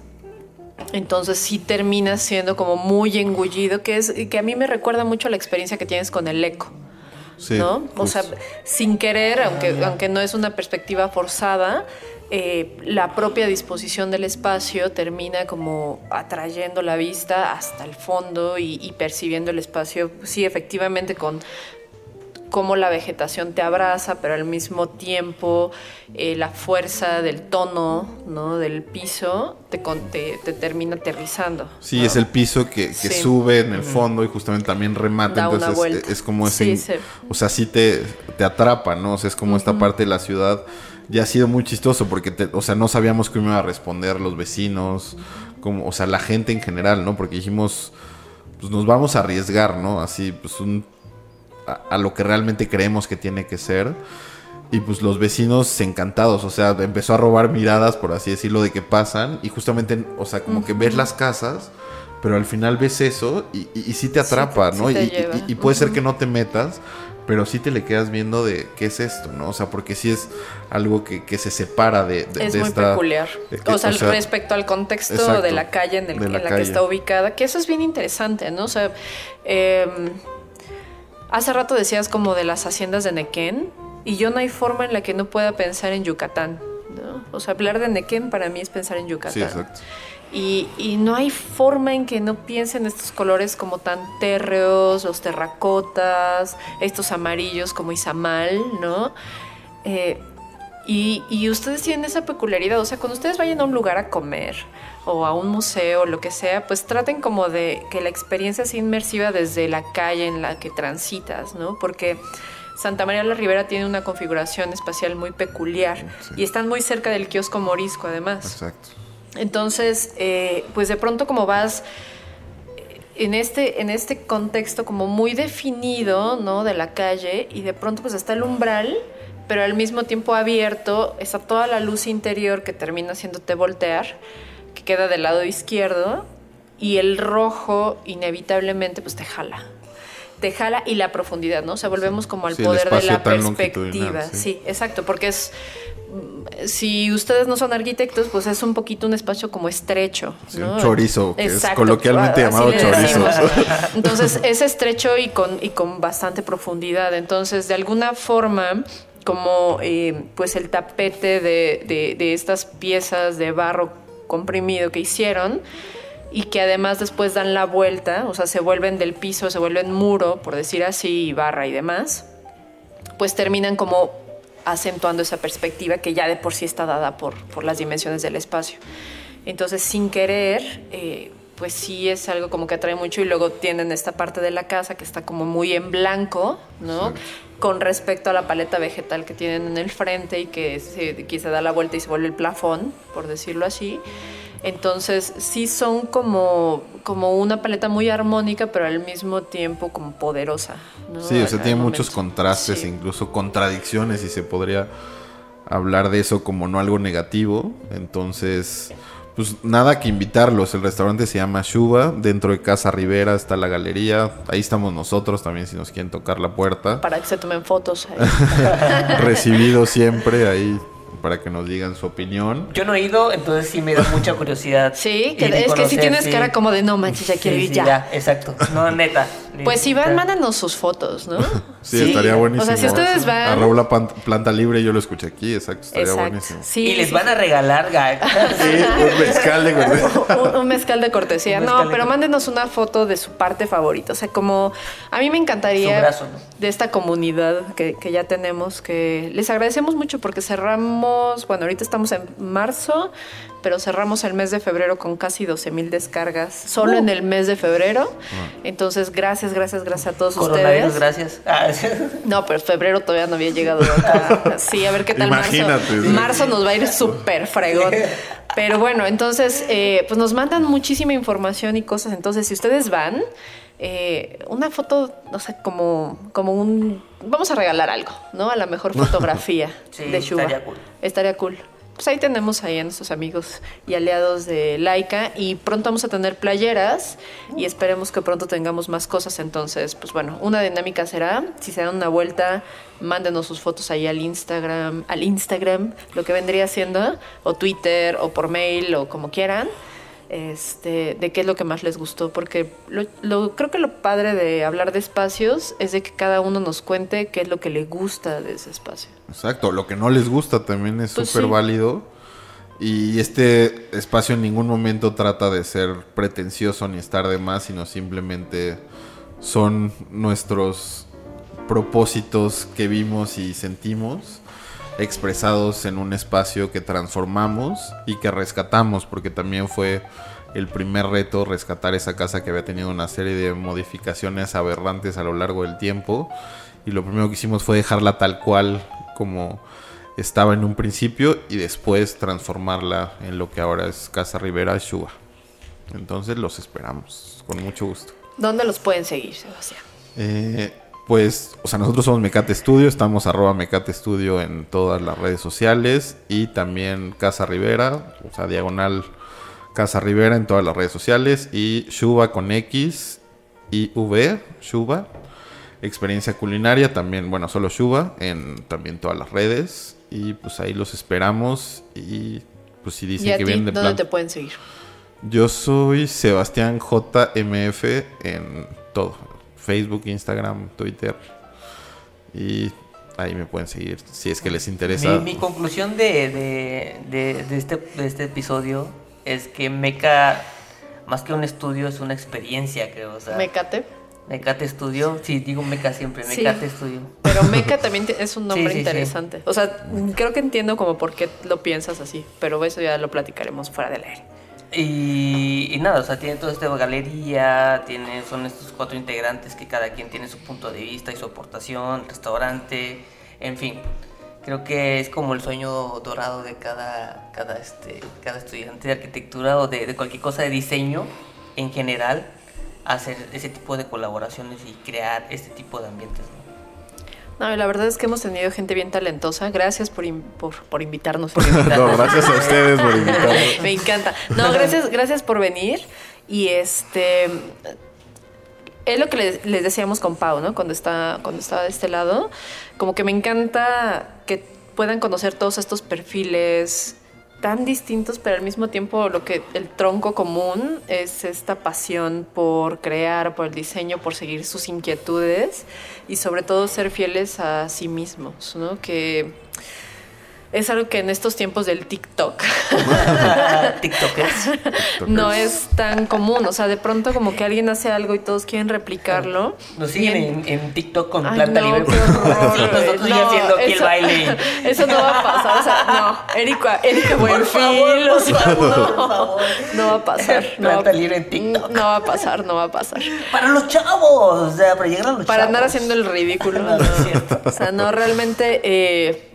Entonces sí termina siendo como muy engullido, que es que a mí me recuerda mucho a la experiencia que tienes con el eco. ¿No? O sea, sin querer, aunque, aunque no es una perspectiva forzada, eh, la propia disposición del espacio termina como atrayendo la vista hasta el fondo y, y percibiendo el espacio, sí, efectivamente con cómo la vegetación te abraza, pero al mismo tiempo eh, la fuerza del tono ¿no? del piso te, te, termina aterrizando. Sí, es el piso que, sube en el fondo y justamente también remata. entonces es, como ese. O sea, sí te, te atrapa, ¿no? O sea, es como esta parte de la ciudad. Ya ha sido muy chistoso porque, o sea, no sabíamos cómo iban a responder los vecinos, como, o sea, la gente en general, ¿no? Porque dijimos, pues nos vamos a arriesgar, ¿no? Así, pues un a, lo que realmente creemos que tiene que ser. Y pues los vecinos encantados, o sea, empezó a robar miradas, por así decirlo, de que pasan. Y justamente, o sea, como que ves las casas, pero al final ves eso y, y, sí te atrapa, ¿no? y, puede ser que no te metas, pero sí te le quedas viendo de qué es esto, ¿no? O sea, porque sí es algo que, se separa de, de Es muy peculiar. o, sea, respecto al contexto de la calle en, el, la, que está ubicada, que eso es bien interesante, ¿no? O sea, eh, Hace rato decías como de las haciendas de Nequén y yo no hay forma en la que no pueda pensar en Yucatán. ¿no? O sea, hablar de Nequén para mí es pensar en Yucatán. Sí, exacto. Y, y, no hay forma en que no piense en estos colores como tan térreos, los terracotas, estos amarillos como Izamal, ¿no? Eh, y, y, ustedes tienen esa peculiaridad, o sea, cuando ustedes vayan a un lugar a comer, o a un museo, lo que sea, pues traten como de que la experiencia sea inmersiva desde la calle en la que transitas, ¿no? Porque Santa María la Ribera tiene una configuración espacial muy peculiar y están muy cerca del kiosco morisco además. Exacto. Entonces, eh, pues de pronto como vas en este, en este contexto como muy definido, ¿no? De la calle y de pronto pues está el umbral pero al mismo tiempo abierto está toda la luz interior que termina haciéndote voltear que queda del lado izquierdo y el rojo inevitablemente pues te jala. Te jala y la profundidad, ¿no? O sea, volvemos como al poder de la perspectiva. Sí. exacto, porque es si ustedes no son arquitectos, pues es un poquito un espacio como estrecho. un chorizo, que es coloquialmente llamado chorizo. Entonces es estrecho y con, y con bastante profundidad. Entonces, de alguna forma, como eh, pues el tapete de, de, de, estas piezas de barro comprimido que hicieron y que además después dan la vuelta, o sea, se vuelven del piso, se vuelven muro, por decir así, barra y demás, pues terminan como acentuando esa perspectiva que ya de por sí está dada por, por las dimensiones del espacio. Entonces, sin querer, eh, pues sí es algo como que atrae mucho y luego tienen esta parte de la casa que está como muy en blanco, ¿no? Con respecto a la paleta vegetal que tienen en el frente y que se, da la vuelta y se vuelve el plafón, por decirlo así. Entonces sí son como, como una paleta muy armónica, pero al mismo tiempo como poderosa. ¿no? Sí, o sea, tiene muchos contrastes, e incluso contradicciones, y se podría hablar de eso como no algo negativo. Entonces, Pues nada que invitarlos. El restaurante se llama Shuba. Dentro de Casa Rivera está la galería. Ahí estamos nosotros también si nos quieren tocar la puerta. Para que se tomen fotos. ahí. Recibido siempre ahí para que nos digan su opinión. Yo no he ido, entonces sí me da mucha curiosidad. Sí, que es que si tienes sí. cara como de no manches, ya quiero Sí, ir sí, ya. exacto. No, neta. Pues si van, mándanos sus fotos, ¿no? Sí, estaría buenísimo. O sea, si ustedes van. A Raúl la planta libre, yo lo escuché aquí, exacto, estaría Exacto. buenísimo. Sí, y les van a regalar gag. Sí, un mezcal de gordura. un, un mezcal de cortesía. Un no, mezcal pero cortesía. mándenos una foto de su parte favorita. O sea, como a mí me encantaría Su brazo, ¿no? de esta comunidad que, que ya tenemos, que les agradecemos mucho porque cerramos, bueno, ahorita estamos en marzo, pero cerramos el mes de febrero con casi 12 mil descargas solo Uh. en el mes de febrero. Entonces, gracias, gracias, gracias a todos Coronavirus, ustedes. gracias. Ah. No, pero febrero todavía no había llegado acá. Sí, a ver qué tal Imagínate, marzo. sí. Marzo nos va a ir súper fregón. Pero bueno, entonces, eh, pues nos mandan muchísima información y cosas. Entonces, si ustedes van, eh, una foto, no sé, como, como un... Vamos a regalar algo, ¿no? A la mejor fotografía Sí, de Shuba. estaría cool. Estaría cool. Pues ahí tenemos ahí a nuestros amigos y aliados de Laika y pronto vamos a tener playeras y esperemos que pronto tengamos más cosas. Entonces, pues bueno, una dinámica será, si se dan una vuelta, mándenos sus fotos ahí al Instagram, al Instagram, lo que vendría siendo, o Twitter, o por mail, o como quieran, este, de qué es lo que más les gustó. Porque lo, lo- creo que lo padre de hablar de espacios es de que cada uno nos cuente qué es lo que le gusta de ese espacio. Exacto, lo que no les gusta también es Pues súper sí. válido. Y este espacio en ningún momento trata de ser pretencioso ni estar de más, sino simplemente son nuestros propósitos que vimos y sentimos expresados en un espacio que transformamos y que rescatamos, porque también fue el primer reto rescatar esa casa que había tenido una serie de modificaciones aberrantes a lo largo del tiempo. Y lo primero que hicimos fue dejarla tal cual como estaba en un principio y después transformarla en lo que ahora es Casa Rivera Shuba. Entonces los esperamos, con mucho gusto. ¿Dónde los pueden seguir, Sebastián? Eh, pues, o sea, nosotros somos Mecate Studio, estamos arroba Mecate Studio en todas las redes sociales y también Casa Rivera, o sea, diagonal Casa Rivera en todas las redes sociales y Shuba con X y V, Shuba. Experiencia culinaria también, bueno, solo Shuba en también todas las redes y pues ahí los esperamos y pues si dicen ¿Y a que ti vienen de dónde plan. te pueden seguir? Yo soy Sebastián JMF en todo. Facebook, Instagram, Twitter. Y ahí me pueden seguir si es que les interesa. Mi, mi conclusión de, de, de- de este, de este episodio es que Meca, más que un estudio, es una experiencia, creo. O sea, Mecate. Mecate Studio, sí, digo Meca siempre, Sí. Mecate Studio. Pero Meca también es un nombre Sí, sí, sí. interesante. O sea, creo que entiendo como por qué lo piensas así, pero eso ya lo platicaremos fuera del aire. Y, nada, o sea, tiene toda esta galería, tiene, son estos cuatro integrantes que cada quien tiene su punto de vista y su aportación, restaurante, en fin. Creo que es como el sueño dorado de cada, cada, este, cada estudiante de arquitectura o de, cualquier cosa de diseño en general, hacer ese tipo de colaboraciones y crear este tipo de ambientes. No, la verdad es que hemos tenido gente bien talentosa. Gracias por, por, por invitarnos. No, gracias a ustedes por invitarme. Me encanta. No, gracias, gracias por venir. Y este es lo que les, les decíamos con Pau, ¿no? Cuando está, cuando estaba de este lado. Como que me encanta que puedan conocer todos estos perfiles tan distintos, pero al mismo tiempo lo que el tronco común es esta pasión por crear, por el diseño, por seguir sus inquietudes y sobre todo ser fieles a sí mismos, ¿no? Que es algo que en estos tiempos del TikTok TikTokers. no es tan común. O sea, de pronto como que alguien hace algo y todos quieren replicarlo. Nos siguen en, en TikTok con Ay, planta no, libre. Sí, nosotros No, haciendo aquí el baile. Eso no va a pasar. O sea, no. Erika, Erika Buenfil, o sea, no, no va a pasar. Planta libre en TikTok. no va a pasar, no va a pasar. Para los chavos, o sea, para llegar a los Para andar chavos. haciendo el ridículo. No, no. no es cierto. O sea, no, realmente, eh,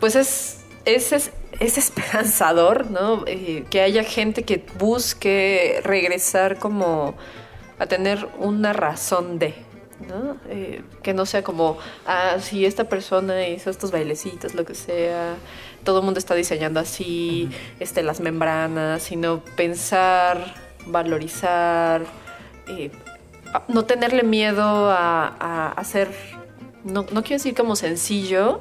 pues es, es, es, es esperanzador, ¿no? Eh, que haya gente que busque regresar como a tener una razón de, ¿no? Eh, que no sea como, ah, si esta persona hizo estos bailecitos, lo que sea, todo el mundo está diseñando así, este, las membranas, sino pensar, valorizar, eh, a- no tenerle miedo a, a hacer, no, no quiero decir como sencillo,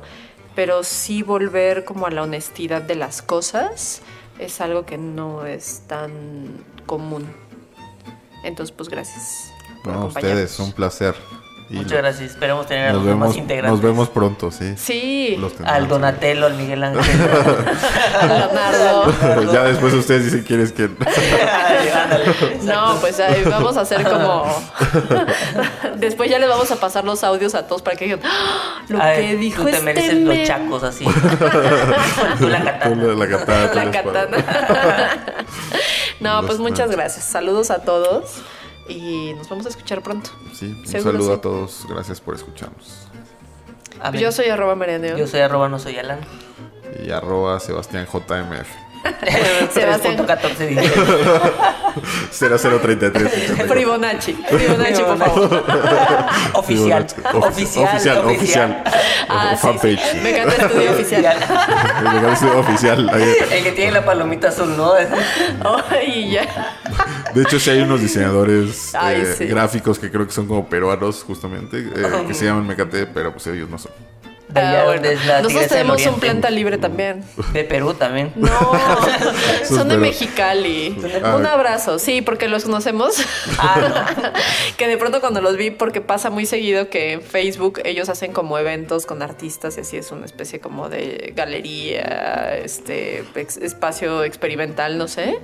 pero sí volver como a la honestidad de las cosas, es algo que no es tan común. Entonces, pues gracias. por No, ustedes, un placer. Y Muchas gracias. Esperemos tener Nos algo más vemos, integrantes. nos vemos pronto, sí. Sí. Al Donatello, al Miguel Ángel. Leonardo. ya después ustedes dicen quién es quién. No, pues ahí vamos a hacer como. Después ya les vamos a pasar los audios a todos para que digan "Ah, lo Ay, que dijo Tú te este mereces los men". chacos así. tú la katana. la, la katana, La katana. No, pues muchas gracias. Saludos a todos y nos vamos a escuchar pronto. Sí, un Seguro saludo sí. a todos. Gracias por escucharnos. Amén. Yo soy arroba mereneo. Yo soy arroba no soy Alan. Y arroba Sebastián JMF. Sebastián. 3.14 dice. 0033. Fribonacci. Fribonacci, por favor. Oficial. Of- Oficial. Oficial, oficial. Ah, Fanpage. sí. Me encanta estudio oficial. El canal oficial. Ahí. El que tiene la palomita azul, ¿no? Ay, ya. De hecho, sí hay unos diseñadores Ay, eh, sí. gráficos que creo que son como peruanos, justamente, eh, que se llaman Mecate, pero pues ellos no son. De allá Ah, donde bueno. es la Nosotros tenemos un planta libre también. De Perú también. No, son de Mexicali. Ah. Un abrazo, sí, porque los conocemos. que de pronto cuando los vi, porque pasa muy seguido que en Facebook ellos hacen como eventos con artistas y así es una especie como de galería, este ex- espacio experimental, no sé.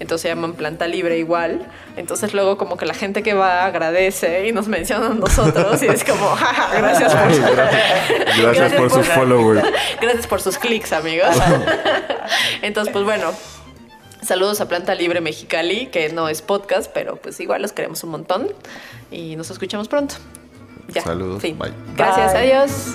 Entonces se llaman Planta Libre igual. Entonces luego como que la gente que va agradece y nos mencionan a nosotros y es como, "Ja, ja, gracias por Gracias, por sus followers. Gracias por sus clics, amigos. Entonces, pues bueno. Saludos a Planta Libre Mexicali, que no es podcast, pero pues igual los queremos un montón. Y nos escuchamos pronto. Ya. Saludos, fin. bye. Gracias, Bye. adiós.